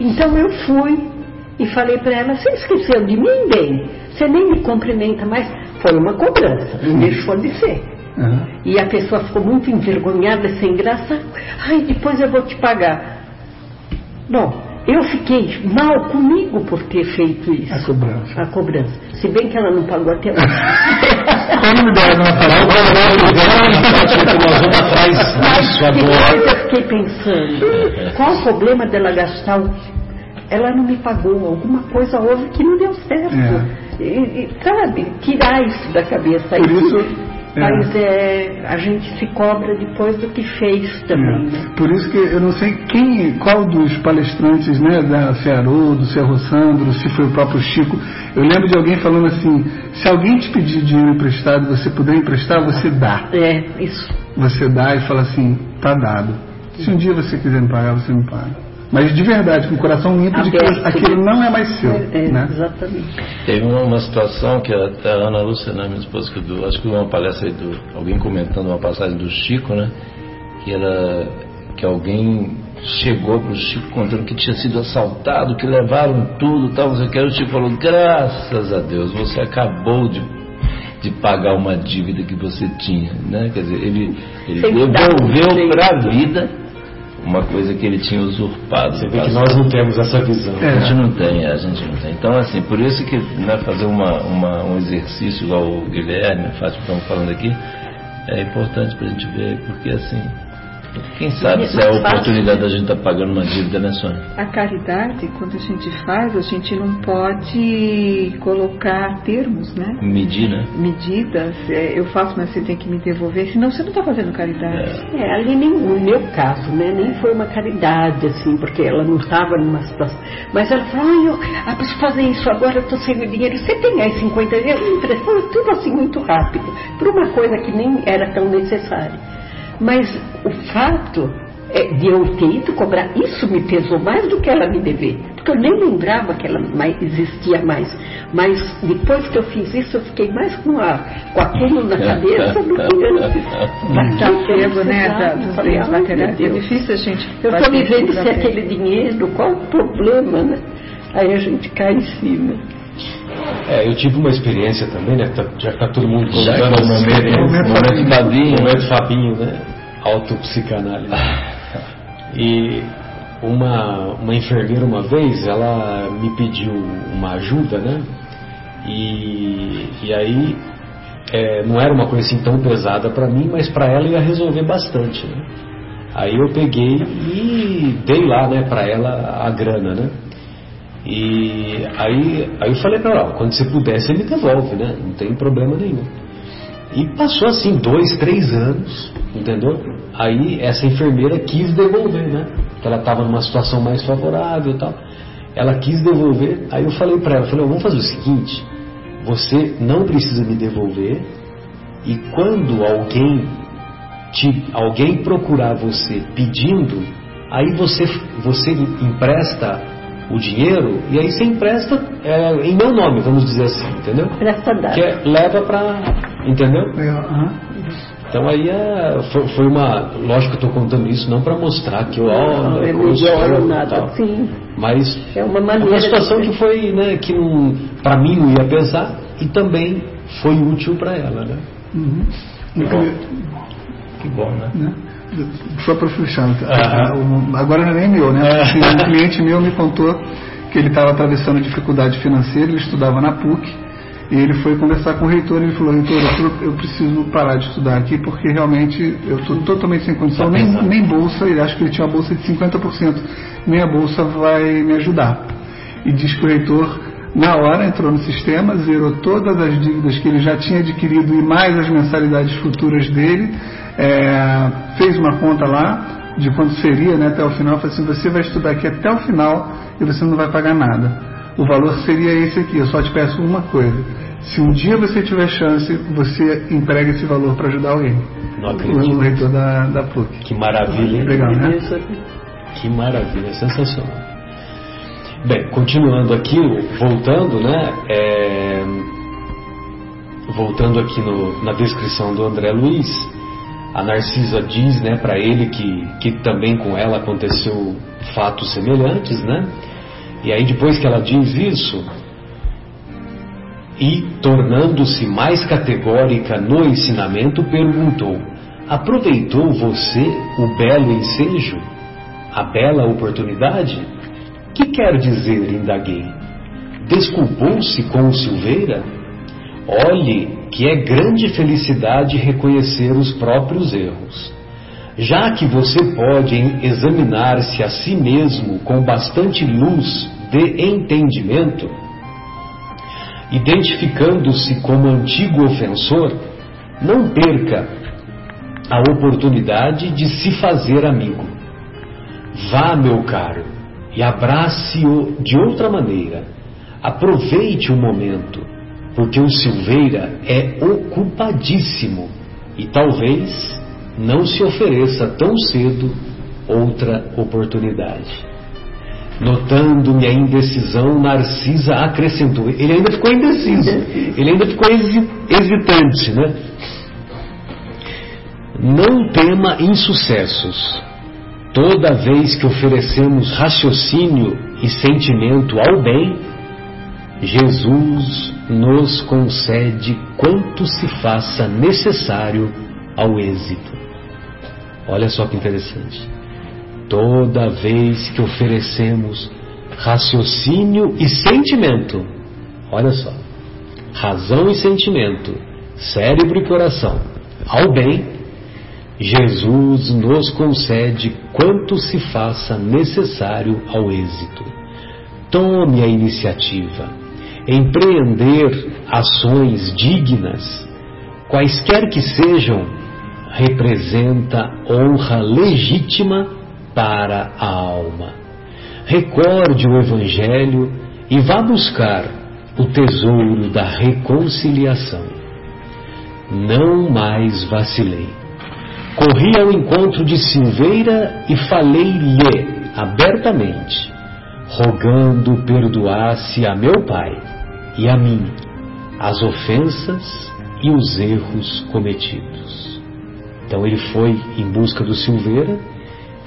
Então eu fui e falei para ela, você esqueceu de mim, bem? Você nem me cumprimenta mais. Foi uma cobrança, não deixou de ser. Aham. E a pessoa ficou muito envergonhada, sem graça. Ai, depois eu vou te pagar. Bom, eu fiquei mal comigo por ter feito isso. A cobrança. A cobrança. Se bem que ela não pagou até hoje. Qual o nome dela? Não Nós vamos atrás Mas disso depois agora. eu fiquei pensando, qual o problema dela gastar o... Ela não me pagou, alguma coisa houve que não deu certo. É. E, e, sabe, tirar isso da cabeça. Por isso, é. Mas é, a gente se cobra depois do que fez também, né? É. Por isso que eu não sei quem, qual dos palestrantes, né, da Cearô, do Cerro Sandro, se foi o próprio Chico. Eu lembro de alguém falando assim: se alguém te pedir dinheiro emprestado, você puder emprestar, você dá. É, isso. Você dá e fala assim: tá dado. Se um dia você quiser me pagar, você me paga. Mas de verdade, com o coração limpo de que Aberto, aquilo né? não é mais seu. É, é, né? Exatamente. Teve uma, uma situação que a, a Ana Lúcia, né, minha esposa, que do, acho que uma palestra aí do. alguém comentando uma passagem do Chico, né? Que ela. que alguém chegou pro Chico contando que tinha sido assaltado, que levaram tudo, tal, não sei o que. Aí o Chico falou, graças a Deus, você acabou de, de pagar uma dívida que você tinha, né? Quer dizer, ele, ele devolveu para a vida uma coisa que ele tinha usurpado. Você vê que nós não temos essa visão. É. A gente não tem, a gente não tem. Então, assim, por isso que né, fazer uma, uma- um exercício igual o Guilherme, a Fátima estão falando aqui, é importante para a gente ver, porque assim, quem sabe se é a oportunidade da gente estar pagando uma dívida, né, Sônia? A caridade, quando a gente faz, a gente não pode colocar termos, né? Medir, né? Medidas. É, eu faço, mas você tem que me devolver, senão você não está fazendo caridade. É, ali nem, no meu caso, né, nem foi uma caridade, assim, porque ela não estava numa situação. Mas ela falou, ai, eu ah, preciso fazer isso agora, eu estou sem o dinheiro. Você tem aí 50 euros? Impressão, tudo assim muito rápido, por uma coisa que nem era tão necessária. Mas o fato é, de eu ter ido cobrar, isso me pesou mais do que ela me dever. Porque eu nem lembrava que ela mais, existia mais. Mas depois que eu fiz isso, eu fiquei mais com, a, com aquilo na cabeça do que antes. Tá apego, né, da- materiais. É difícil a gente. Eu estou me vendo se aquele dinheiro, qual o problema, né? Aí a gente cai em cima. É, eu tive uma experiência também, né? tá- Já que tá todo mundo contando é o as momento, experiências. momento Fabinho, Momento Fabinho, né? Autopsicanálise. E uma, uma enfermeira uma vez, ela me pediu uma ajuda, né? E, e aí é, não era uma coisa assim tão pesada para mim, mas para ela ia resolver bastante, né? Aí eu peguei e dei lá, né, para ela a grana, né? E aí, aí eu falei para ela, quando você puder, você me devolve, né? Não tem problema nenhum. E passou assim dois, três anos, entendeu? Aí essa enfermeira quis devolver, né? Porque ela estava numa situação mais favorável e tal. Ela quis devolver, aí eu falei para ela, falei, vamos fazer o seguinte, você não precisa me devolver e quando alguém te, alguém procurar você pedindo, aí você, você empresta o dinheiro e aí você empresta é, em meu nome, vamos dizer assim, entendeu? Que é, leva pra. Entendeu? É. Então aí é, foi, foi uma. Lógico que eu tô contando isso não para mostrar que eu. ó, Não é eu sou melhor ou e nada. tal. Sim, Mas é uma maneira. uma situação que foi, né, que não, pra mim não ia pesar e também foi útil para ela, né? Uhum. Que bom. Que bom, né? né? Só para fechar, Aham. um- agora não é nem meu, né? Assim, Um cliente meu me contou que ele estava atravessando dificuldade financeira, ele estudava na PUC, e ele foi conversar com o reitor e ele falou, reitor, eu, preciso parar de estudar aqui porque realmente eu estou totalmente sem condição, Tá nem, nem bolsa, ele acha que ele tinha uma bolsa de 50%, nem a bolsa vai me ajudar. E diz que o reitor, na hora, entrou no sistema, zerou todas as dívidas que ele já tinha adquirido e mais as mensalidades futuras dele, é, fez uma conta lá de quanto seria né, até o final, falou assim, você vai estudar aqui até o final e você não vai pagar nada. O valor seria esse aqui, eu só te peço uma coisa. Se um dia você tiver chance, você emprega esse valor para ajudar alguém. Não O acredito. reitor da, da PUC. Que maravilha, hein? Legal, né? Que maravilha, sensacional. Bem, continuando aqui, voltando, né? é, voltando aqui no- na descrição do André Luiz, a Narcisa diz, né, para ele que, que também com ela aconteceu fatos semelhantes, né? E aí depois que ela diz isso, e tornando-se mais categórica no ensinamento, perguntou: Aproveitou você o belo ensejo? a bela oportunidade? Que quer dizer, indaguei? Desculpou-se com o Silveira? Olhe que é grande felicidade reconhecer os próprios erros. Já que você pode examinar-se a si mesmo com bastante luz de entendimento, identificando-se como antigo ofensor, não perca a oportunidade de se fazer amigo. Vá, meu caro, e abrace-o de outra maneira. Aproveite o momento, porque o Silveira é ocupadíssimo e talvez não se ofereça tão cedo outra oportunidade. Notando minha indecisão, Narcisa acrescentou. Ele ainda ficou indeciso, ele ainda ficou hesitante, né? Não tema insucessos. Toda vez que oferecemos raciocínio e sentimento ao bem, Jesus nos concede quanto se faça necessário ao êxito. Olha só que interessante. Toda vez que oferecemos raciocínio e sentimento, olha só, razão e sentimento, cérebro e coração, ao bem, Jesus nos concede quanto se faça necessário ao êxito. Tome a iniciativa. Empreender ações dignas, quaisquer que sejam, representa honra legítima para a alma. Recorde o Evangelho e vá buscar o tesouro da reconciliação. Não mais vacilei. Corri ao encontro de Silveira e falei-lhe abertamente, rogando perdoasse a meu pai e a mim as ofensas e os erros cometidos. Então ele foi em busca do Silveira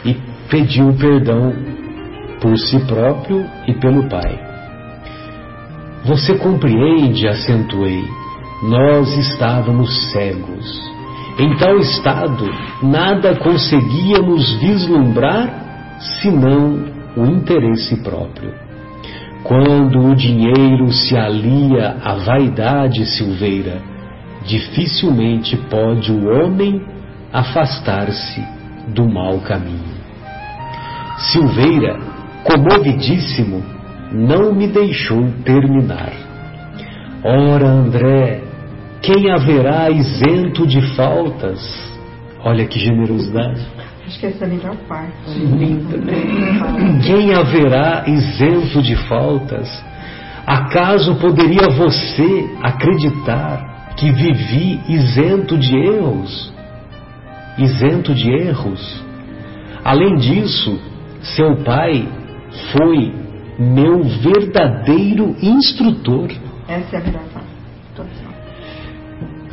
e pediu perdão por si próprio e pelo pai. Você compreende, acentuei, nós estávamos cegos. Em tal estado, nada conseguíamos vislumbrar senão o interesse próprio. Quando o dinheiro se alia à vaidade silveira, dificilmente pode o homem afastar-se do mau caminho. Silveira, comovidíssimo, não me deixou terminar. Ora, André, quem haverá isento de faltas? Olha que generosidade. Acho que essa é a melhor parte. Quem haverá isento de faltas? Acaso poderia você acreditar que vivi isento de erros? Isento de erros? Além disso, seu pai foi meu verdadeiro instrutor. Essa é a melhor parte.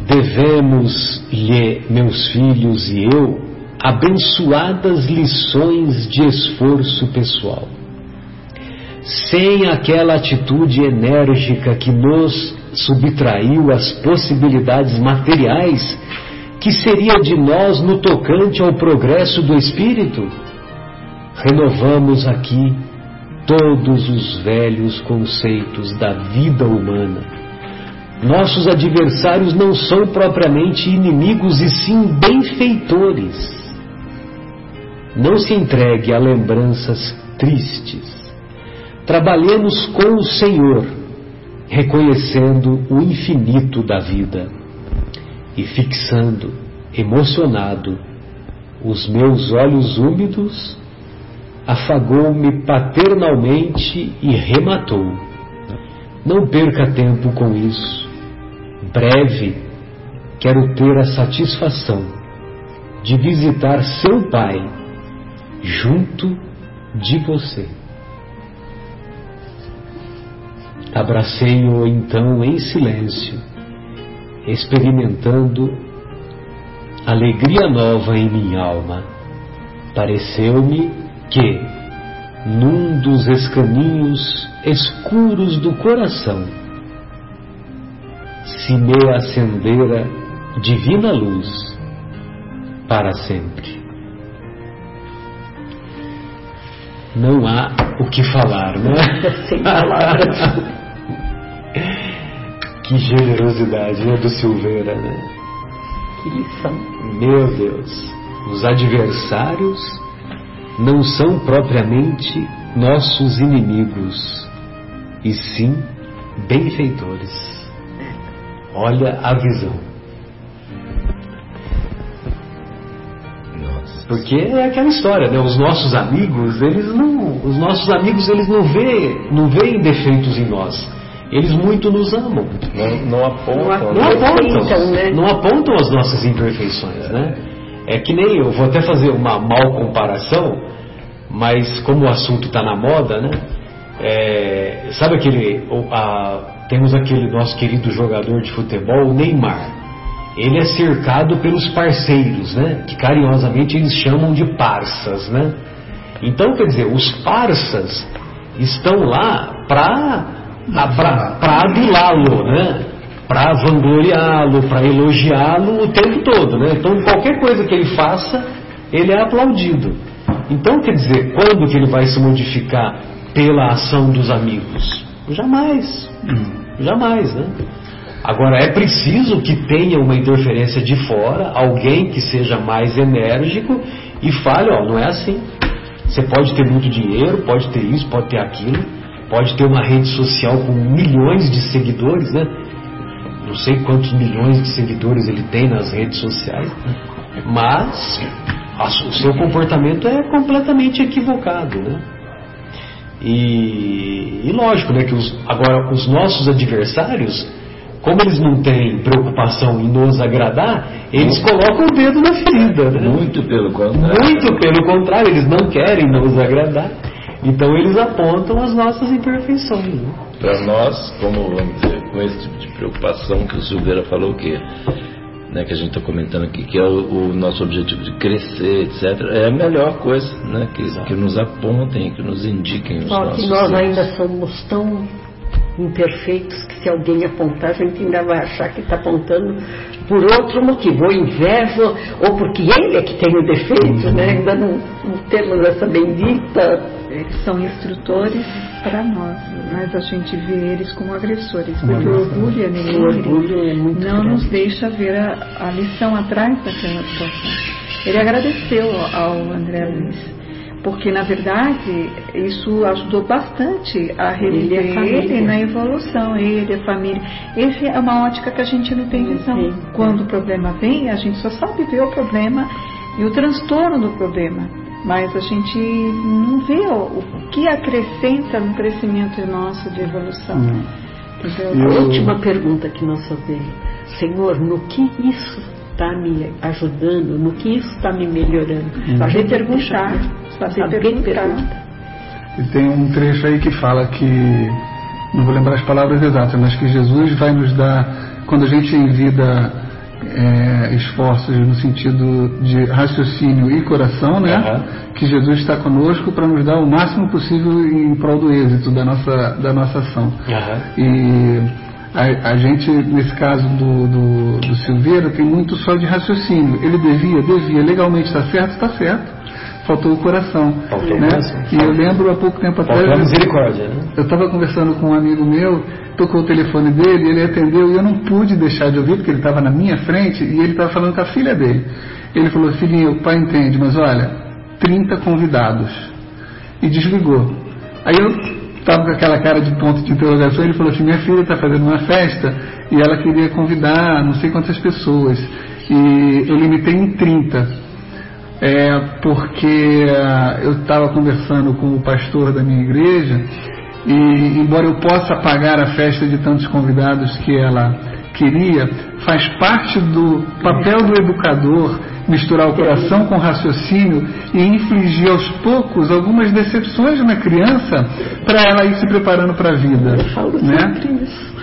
Devemos-lhe, meus filhos e eu, abençoadas lições de esforço pessoal. Sem aquela atitude enérgica que nos subtraiu as possibilidades materiais, que seria de nós no tocante ao progresso do espírito? Renovamos aqui todos os velhos conceitos da vida humana nossos adversários não são propriamente inimigos e sim benfeitores. Não se entregue a lembranças tristes. Trabalhemos com o Senhor, reconhecendo o infinito da vida e fixando, emocionado, os meus olhos úmidos, afagou-me paternalmente e rematou. Não perca tempo com isso breve, quero ter a satisfação de visitar seu pai junto de você. Abracei-o então em silêncio, experimentando alegria nova em minha alma. Pareceu-me que, num dos escaninhos escuros do coração, se me acendera divina luz para sempre. Não há o que falar, né? Sem palavras. que generosidade né, do Silveira, né? Que lição. Meu Deus, os adversários não são propriamente nossos inimigos, e sim benfeitores. Olha a visão. Porque é aquela história, né? Os nossos amigos, eles não, os nossos amigos, eles não vê, não veem defeitos em nós. Eles muito nos amam. Não, não apontam. Não, não apontam, né? não apontam as nossas imperfeições, né? É que nem eu vou até fazer uma mal comparação, mas como o assunto está na moda, né? É, sabe aquele, a, temos aquele nosso querido jogador de futebol, o Neymar ele é cercado pelos parceiros, né? Que carinhosamente eles chamam de parças, né? Então, quer dizer, os parças estão lá para adulá-lo, né? Para vangloriá-lo, para elogiá-lo o tempo todo, né? Então, qualquer coisa que ele faça, ele é aplaudido. Então, quer dizer, quando que ele vai se modificar pela ação dos amigos? Jamais. Jamais, né? Agora, é preciso que tenha uma interferência de fora, alguém que seja mais enérgico e fale: ó, não é assim. Você pode ter muito dinheiro, pode ter isso, pode ter aquilo, pode ter uma rede social com milhões de seguidores, né? Não sei quantos milhões de seguidores ele tem nas redes sociais, mas o seu comportamento é completamente equivocado, né? E, e lógico, né, que os, agora os nossos adversários como eles não têm preocupação em nos agradar, eles colocam o dedo na ferida. Né? Muito pelo contrário. Muito pelo contrário, eles não querem nos agradar. Então eles apontam as nossas imperfeições. Né? Para nós, como vamos dizer, com esse tipo de preocupação que o Silveira falou que né, que a gente está comentando aqui, que é o, o, nosso objetivo de crescer, etc., é a melhor coisa, né, que, que nos apontem, que nos indiquem os Só nossos que nós erros. ainda somos tão imperfeitos que se alguém apontar, a gente ainda vai achar que está apontando por outro motivo, ou inveja, ou porque ele é que tem o defeito, né? Ainda não, não temos essa bendita. Eles são instrutores para nós, mas a gente vê eles como agressores, porque o orgulho, e a O orgulho é muito não grande. nos deixa ver a, a lição atrás daquela situação. Ele agradeceu ao André Luiz, porque na verdade isso ajudou bastante a Ele a reviver família. ele na evolução, ele, a família. Essa é uma ótica que a gente não tem visão. Sim. Quando o problema vem, a gente só sabe ver o problema e o transtorno do problema. Mas a gente não vê o, o que acrescenta no crescimento nosso de evolução. Entendeu? Eu- A última pergunta que nós fazemos, Senhor, no que isso está me ajudando, no que isso está me melhorando? A gente perguntar, saber saber perguntar. perguntar. E tem um trecho aí que fala que, não vou lembrar as palavras exatas, mas que Jesus vai nos dar, quando a gente envida é, esforços no sentido de raciocínio e coração, né? Aham. Que Jesus está conosco para nos dar o máximo possível em prol do êxito da nossa, da nossa ação. Aham. E a, a gente, nesse caso do, do, do Silveira, tem muito só de raciocínio. Ele devia, devia, legalmente está certo, está certo. Faltou o coração. Faltou o né? coração. E eu lembro há pouco tempo atrás. Faltou a misericórdia, né? Eu estava conversando com um amigo meu, tocou o telefone dele, ele atendeu e eu não pude deixar de ouvir, porque ele estava na minha frente e ele estava falando com a filha dele. Ele falou, filhinho, o pai entende, mas olha, 30 convidados. E desligou. Aí eu estava com aquela cara de ponto de interrogação, ele falou assim, minha filha está fazendo uma festa e ela queria convidar não sei quantas pessoas. E eu limitei em 30. É, porque ah, eu estava conversando com o pastor da minha igreja e, embora eu possa pagar a festa de tantos convidados que ela queria, faz parte do papel do educador misturar o coração com o raciocínio e infligir aos poucos algumas decepções na criança para ela ir se preparando para a vida. Eu falo Né? isso.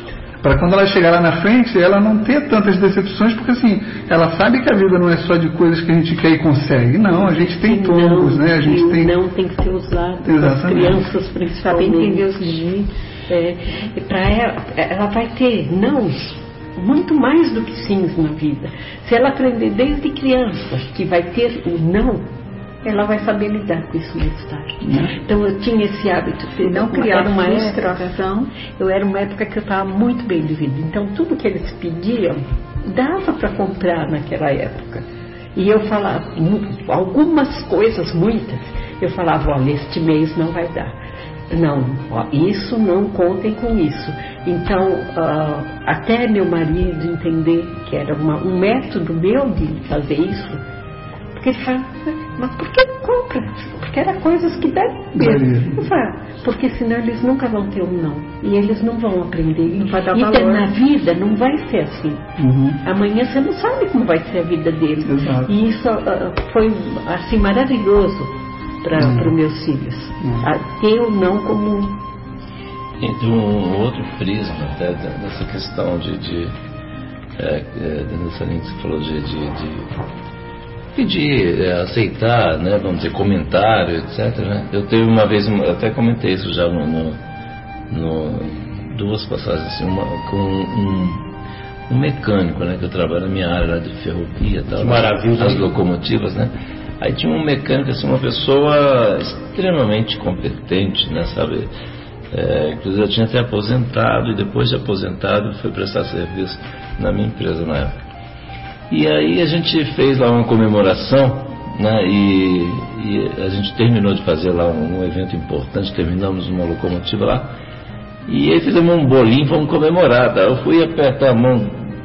Para quando ela chegar lá na frente, ela não ter tantas decepções, porque assim, ela sabe que a vida não é só de coisas que a gente quer e consegue. Não, a gente tem tombos, não, né? A gente tem. não tem que ser usado para as Exatamente. crianças Saber principalmente. entender os limites. É, e para ela, ela vai ter nãos muito mais do que sims na vida. Se ela aprender desde criança que vai ter o não, ela vai saber lidar com isso mais tarde. Então eu tinha esse hábito de não criar uma frustração. eu era uma época que eu estava muito bem de vida. Então tudo que eles pediam dava para comprar naquela época. E eu falava algumas coisas, muitas. Eu falava, olha, este mês não vai dar. Não, ó, isso não contem com isso. Então, uh, até meu marido entender que era uma, um método meu de fazer isso, porque ele fala, mas por que compra? Porque era coisas que dá mesmo. porque senão eles nunca vão ter um não. E eles não vão aprender. Não vai dar e valor. na vida não vai ser assim. Uhum. Amanhã você não sabe como vai ser a vida deles. Exato. E isso uh, foi assim maravilhoso para uhum. os meus filhos. Uhum. ter o não como entre um outro prisma até nessa questão de, de é, é, nessa linha que você falou de, de, de pedir, é, aceitar, né, vamos dizer, comentário, etc. Né? Eu teve uma vez, eu até comentei isso já no, no, no duas passagens, assim, uma, com um, um, mecânico, né, que eu trabalho na minha área de ferrovia, tal, maravilha, as locomotivas, né? Aí tinha um mecânico, assim, uma pessoa extremamente competente, né, sabe? É, inclusive eu tinha até aposentado e depois de aposentado foi prestar serviço na minha empresa na época. E aí a gente fez lá uma comemoração, né? E, e a gente terminou de fazer lá um, um, evento importante, terminamos uma locomotiva lá. E aí fizemos um bolinho, vamos comemorar. Tá? Eu fui apertar a mão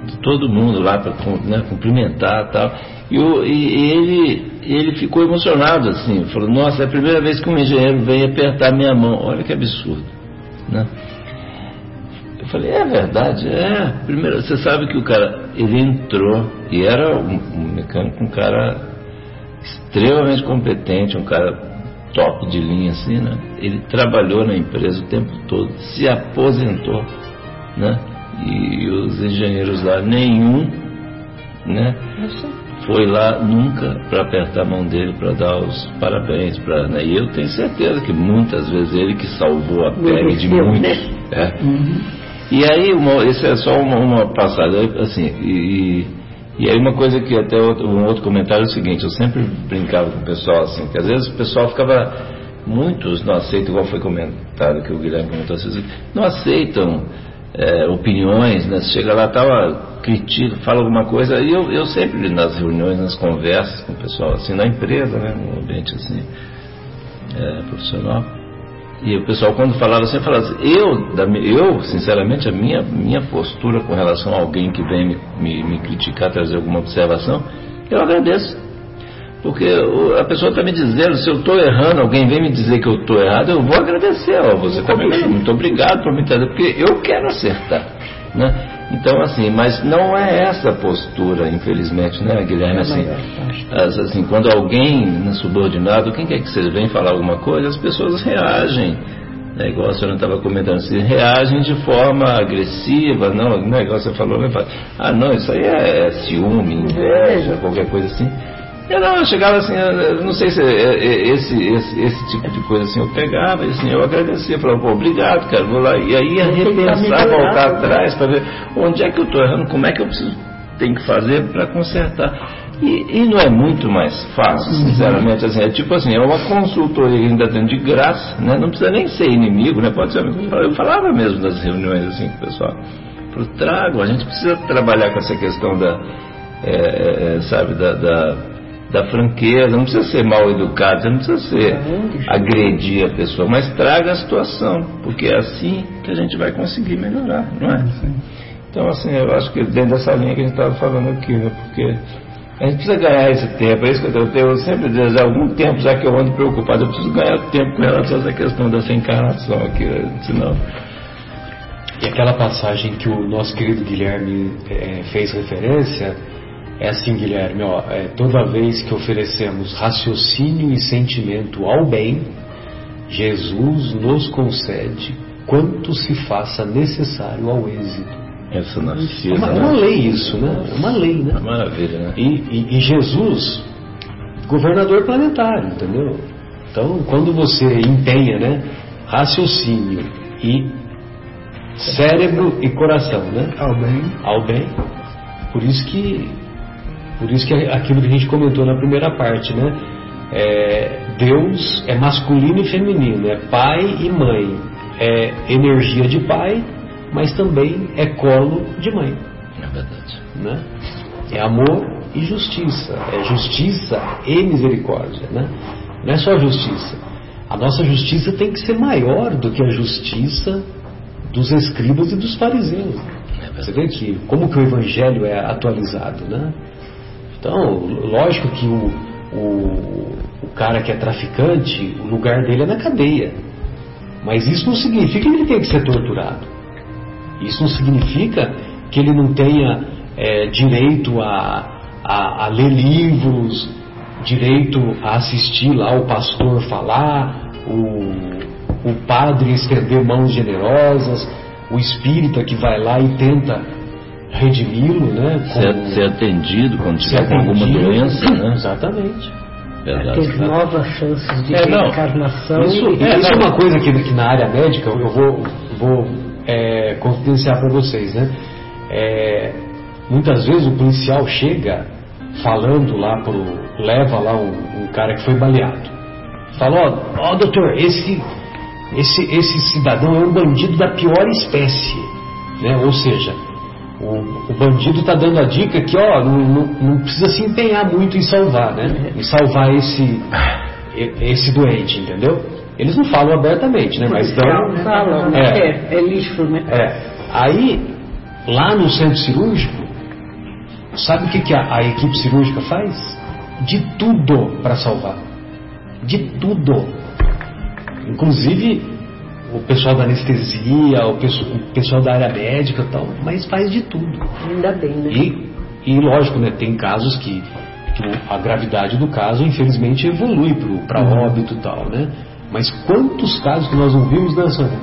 de todo mundo lá para né, cumprimentar tal. E, o, e ele, ele ficou emocionado assim, falou, nossa, é a primeira vez que um engenheiro vem apertar minha mão. Olha que absurdo. Né? Eu falei, é verdade, é. Primeiro, você sabe que o cara, ele entrou e era um, um mecânico, um cara extremamente competente, um cara top de linha, assim, né? Ele trabalhou na empresa o tempo todo, se aposentou, né? E os engenheiros lá, nenhum, né? Foi lá nunca para apertar a mão dele para dar os parabéns para, né? E eu tenho certeza que muitas vezes ele que salvou a pele de muitos. Né? É. Uhum. E aí, uma, esse é só uma, uma passada, assim, e, e aí uma coisa que até outro, um outro comentário é o seguinte, eu sempre brincava com o pessoal assim, que às vezes o pessoal ficava, muitos não aceitam, igual foi comentado que o Guilherme comentou, assim, não aceitam é, opiniões, né? Chega lá, tava, critica, fala alguma coisa, e eu, eu sempre nas reuniões, nas conversas com o pessoal, assim, na empresa, né, no ambiente assim, é, profissional, e o pessoal, quando falava assim, falava assim, eu, eu, sinceramente, a minha, minha postura com relação a alguém que vem me, me, me criticar, trazer alguma observação, eu agradeço. Porque a pessoa está me dizendo, se eu estou errando, alguém vem me dizer que eu estou errado, eu vou agradecer. Ó, você também, muito obrigado por me trazer, porque eu quero acertar. Né? Então, assim, mas não é essa postura, infelizmente, né, Guilherme? Assim, assim quando alguém né, subordinado, quem quer que seja, vem falar alguma coisa, as pessoas reagem. Né, igual a senhora estava comentando, assim, reagem de forma agressiva, não, é igual você falou, né, ah, não, isso aí é, é ciúme, inveja, qualquer coisa assim. Eu não, eu chegava assim, eu não sei se é, é, esse, esse, esse tipo de coisa assim, eu pegava e assim, eu agradecia, falava, pô, obrigado, cara, vou lá. E aí ia repensar, voltar atrás para ver onde é que eu estou errando, como é que eu preciso, tem que fazer para consertar. E, e, não é muito mais fácil, uhum. sinceramente, assim, é tipo assim, é uma consultoria ainda dentro de graça, né? Não precisa nem ser inimigo, né? Pode ser, eu falava mesmo das reuniões assim com o pessoal. Falei, trago, a gente precisa trabalhar com essa questão da, é, é, sabe, da, da da franqueza, não precisa ser mal educado, você não precisa ser agredir a pessoa, mas traga a situação, porque é assim que a gente vai conseguir melhorar, não é? Então, assim, eu acho que dentro dessa linha que a gente estava falando aqui, né? porque a gente precisa ganhar esse tempo, é isso que eu tenho, eu sempre desejo, há algum tempo já que eu ando preocupado, eu preciso ganhar tempo com relação a essa questão dessa encarnação aqui, né? senão... E aquela passagem que o nosso querido Guilherme é, fez referência, é assim, Guilherme, ó, é, toda vez que oferecemos raciocínio e sentimento ao bem, Jesus nos concede quanto se faça necessário ao êxito. Essa nascida, é uma, né? uma lei isso, né? É uma lei, né? Maravilha, né? E, e, e Jesus, governador planetário, entendeu? Então, quando você empenha, né, raciocínio e cérebro e coração, né? Ao bem. Ao bem. Por isso que por isso que é aquilo que a gente comentou na primeira parte, né? É, Deus é masculino e feminino, é pai e mãe, é energia de pai, mas também é colo de mãe. É verdade. Né? É amor e justiça, é justiça e misericórdia. Né? Não é só justiça. A nossa justiça tem que ser maior do que a justiça dos escribas e dos fariseus. Você vê que como que o evangelho é atualizado, né? Então, lógico que o, o, o cara que é traficante, o lugar dele é na cadeia. Mas isso não significa que ele tem que ser torturado. Isso não significa que ele não tenha é, direito a, a, a, ler livros, direito a assistir lá o pastor falar, o, o padre estender mãos generosas, o espírita que vai lá e tenta redimi-lo, né? Ser, ser, atendido quando tiver com alguma doença, né? Exatamente. Verdade. Ter novas chances de é, reencarnação. Isso, é, isso é uma coisa que, que, na área médica eu vou, vou é, confidenciar para vocês, né? É, muitas vezes o policial chega falando lá pro. leva lá um, um cara que foi baleado. Fala, ó, ó doutor, esse esse, esse cidadão é um bandido da pior espécie. Né? Ou seja, o, o bandido está dando a dica que ó, não, não, não, precisa se empenhar muito em salvar, né? em salvar esse, esse doente, entendeu? Eles não falam abertamente, né? Mas dão. Né? Falam, é, é, é lixo, né? É. Aí, lá no centro cirúrgico, sabe o que, que a, a equipe cirúrgica faz? De tudo para salvar. De tudo. Inclusive o pessoal da anestesia, o pessoal, o pessoal da área médica e tal, mas faz de tudo. Ainda bem, né? E, e lógico, né, tem casos que, que a gravidade do caso, infelizmente, evolui para uhum. óbito e tal, né? Mas quantos casos que nós não vimos, né, Sônia?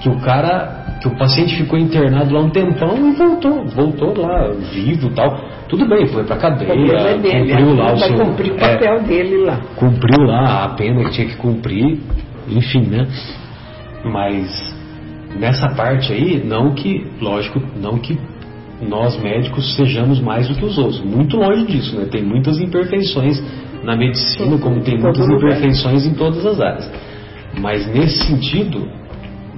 Que o cara, que o paciente ficou internado lá um tempão e voltou, voltou lá, vivo e tal. Tudo bem, foi pra cadeia, é dele, cumpriu lá o vai seu. cumprir o papel é, dele lá. Cumpriu lá a pena que tinha que cumprir enfim, né? Mas nessa parte aí, não que, lógico, não que nós médicos sejamos mais do que os outros. Muito longe disso, né? Tem muitas imperfeições na medicina, como tem muitas imperfeições em todas as áreas. Mas nesse sentido,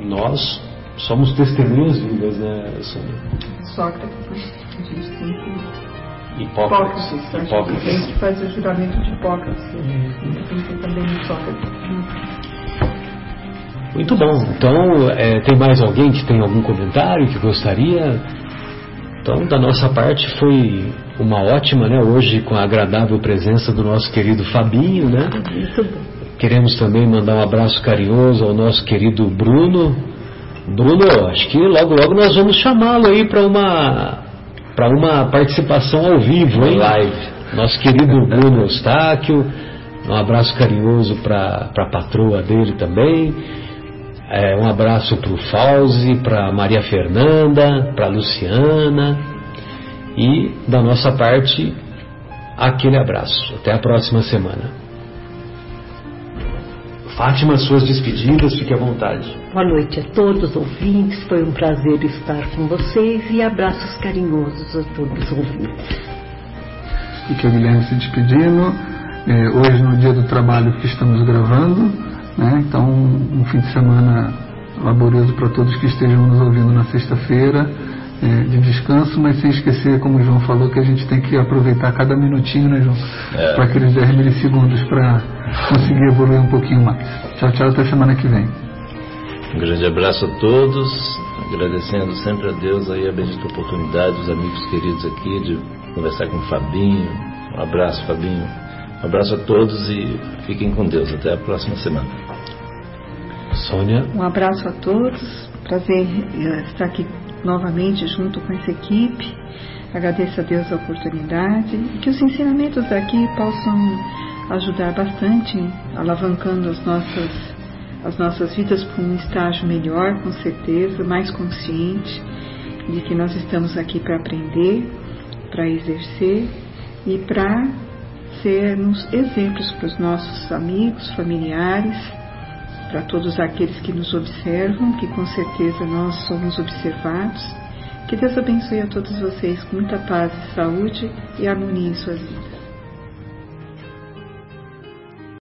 nós somos testemunhas vivas, né, Sônia? Sócrates, a gente tem que Hipócrates. Hipócrates. Hipócrates. A gente faz o juramento de Hipócrates. Tem que também Sócrates. Muito bom. Então, é, tem mais alguém que tem algum comentário que gostaria? Então, da nossa parte foi uma ótima, né? Hoje com a agradável presença do nosso querido Fabinho, né? Queremos também mandar um abraço carinhoso ao nosso querido Bruno. Bruno, acho que logo logo nós vamos chamá-lo aí para uma para uma participação ao vivo, hein? Live. Nosso querido Bruno Eustáquio. Um abraço carinhoso para a patroa dele também. É, um abraço para o Fauzi, para Maria Fernanda, para Luciana e da nossa parte aquele abraço. Até a próxima semana. Fátima, suas despedidas, fique à vontade. Boa noite a todos os ouvintes, foi um prazer estar com vocês e abraços carinhosos a todos os ouvintes. E que o Guilherme se despedindo, é, hoje no dia do trabalho que estamos gravando, né? Então, um fim de semana laborioso para todos que estejam nos ouvindo na sexta-feira, é, de descanso, mas sem esquecer, como o João falou, que a gente tem que aproveitar cada minutinho, né, João? É. Para aqueles 10 milissegundos para conseguir evoluir um pouquinho mais. Tchau, tchau, até semana que vem. Um grande abraço a todos, agradecendo sempre a Deus aí a bendita oportunidade, os amigos queridos aqui, de conversar com o Fabinho. Um abraço, Fabinho. Um abraço a todos e fiquem com Deus. Até a próxima semana. Sônia. Um abraço a todos. Prazer eh, estar aqui novamente junto com essa equipe. Agradeço a Deus a oportunidade e que os ensinamentos daqui possam ajudar bastante, alavancando as nossas, as nossas vidas para um estágio melhor, com certeza, mais consciente de que nós estamos aqui para aprender, para exercer e para sermos exemplos para os nossos amigos, familiares, para todos aqueles que nos observam, que com certeza nós somos observados. Que Deus abençoe a todos vocês com muita paz, saúde e harmonia em suas vidas.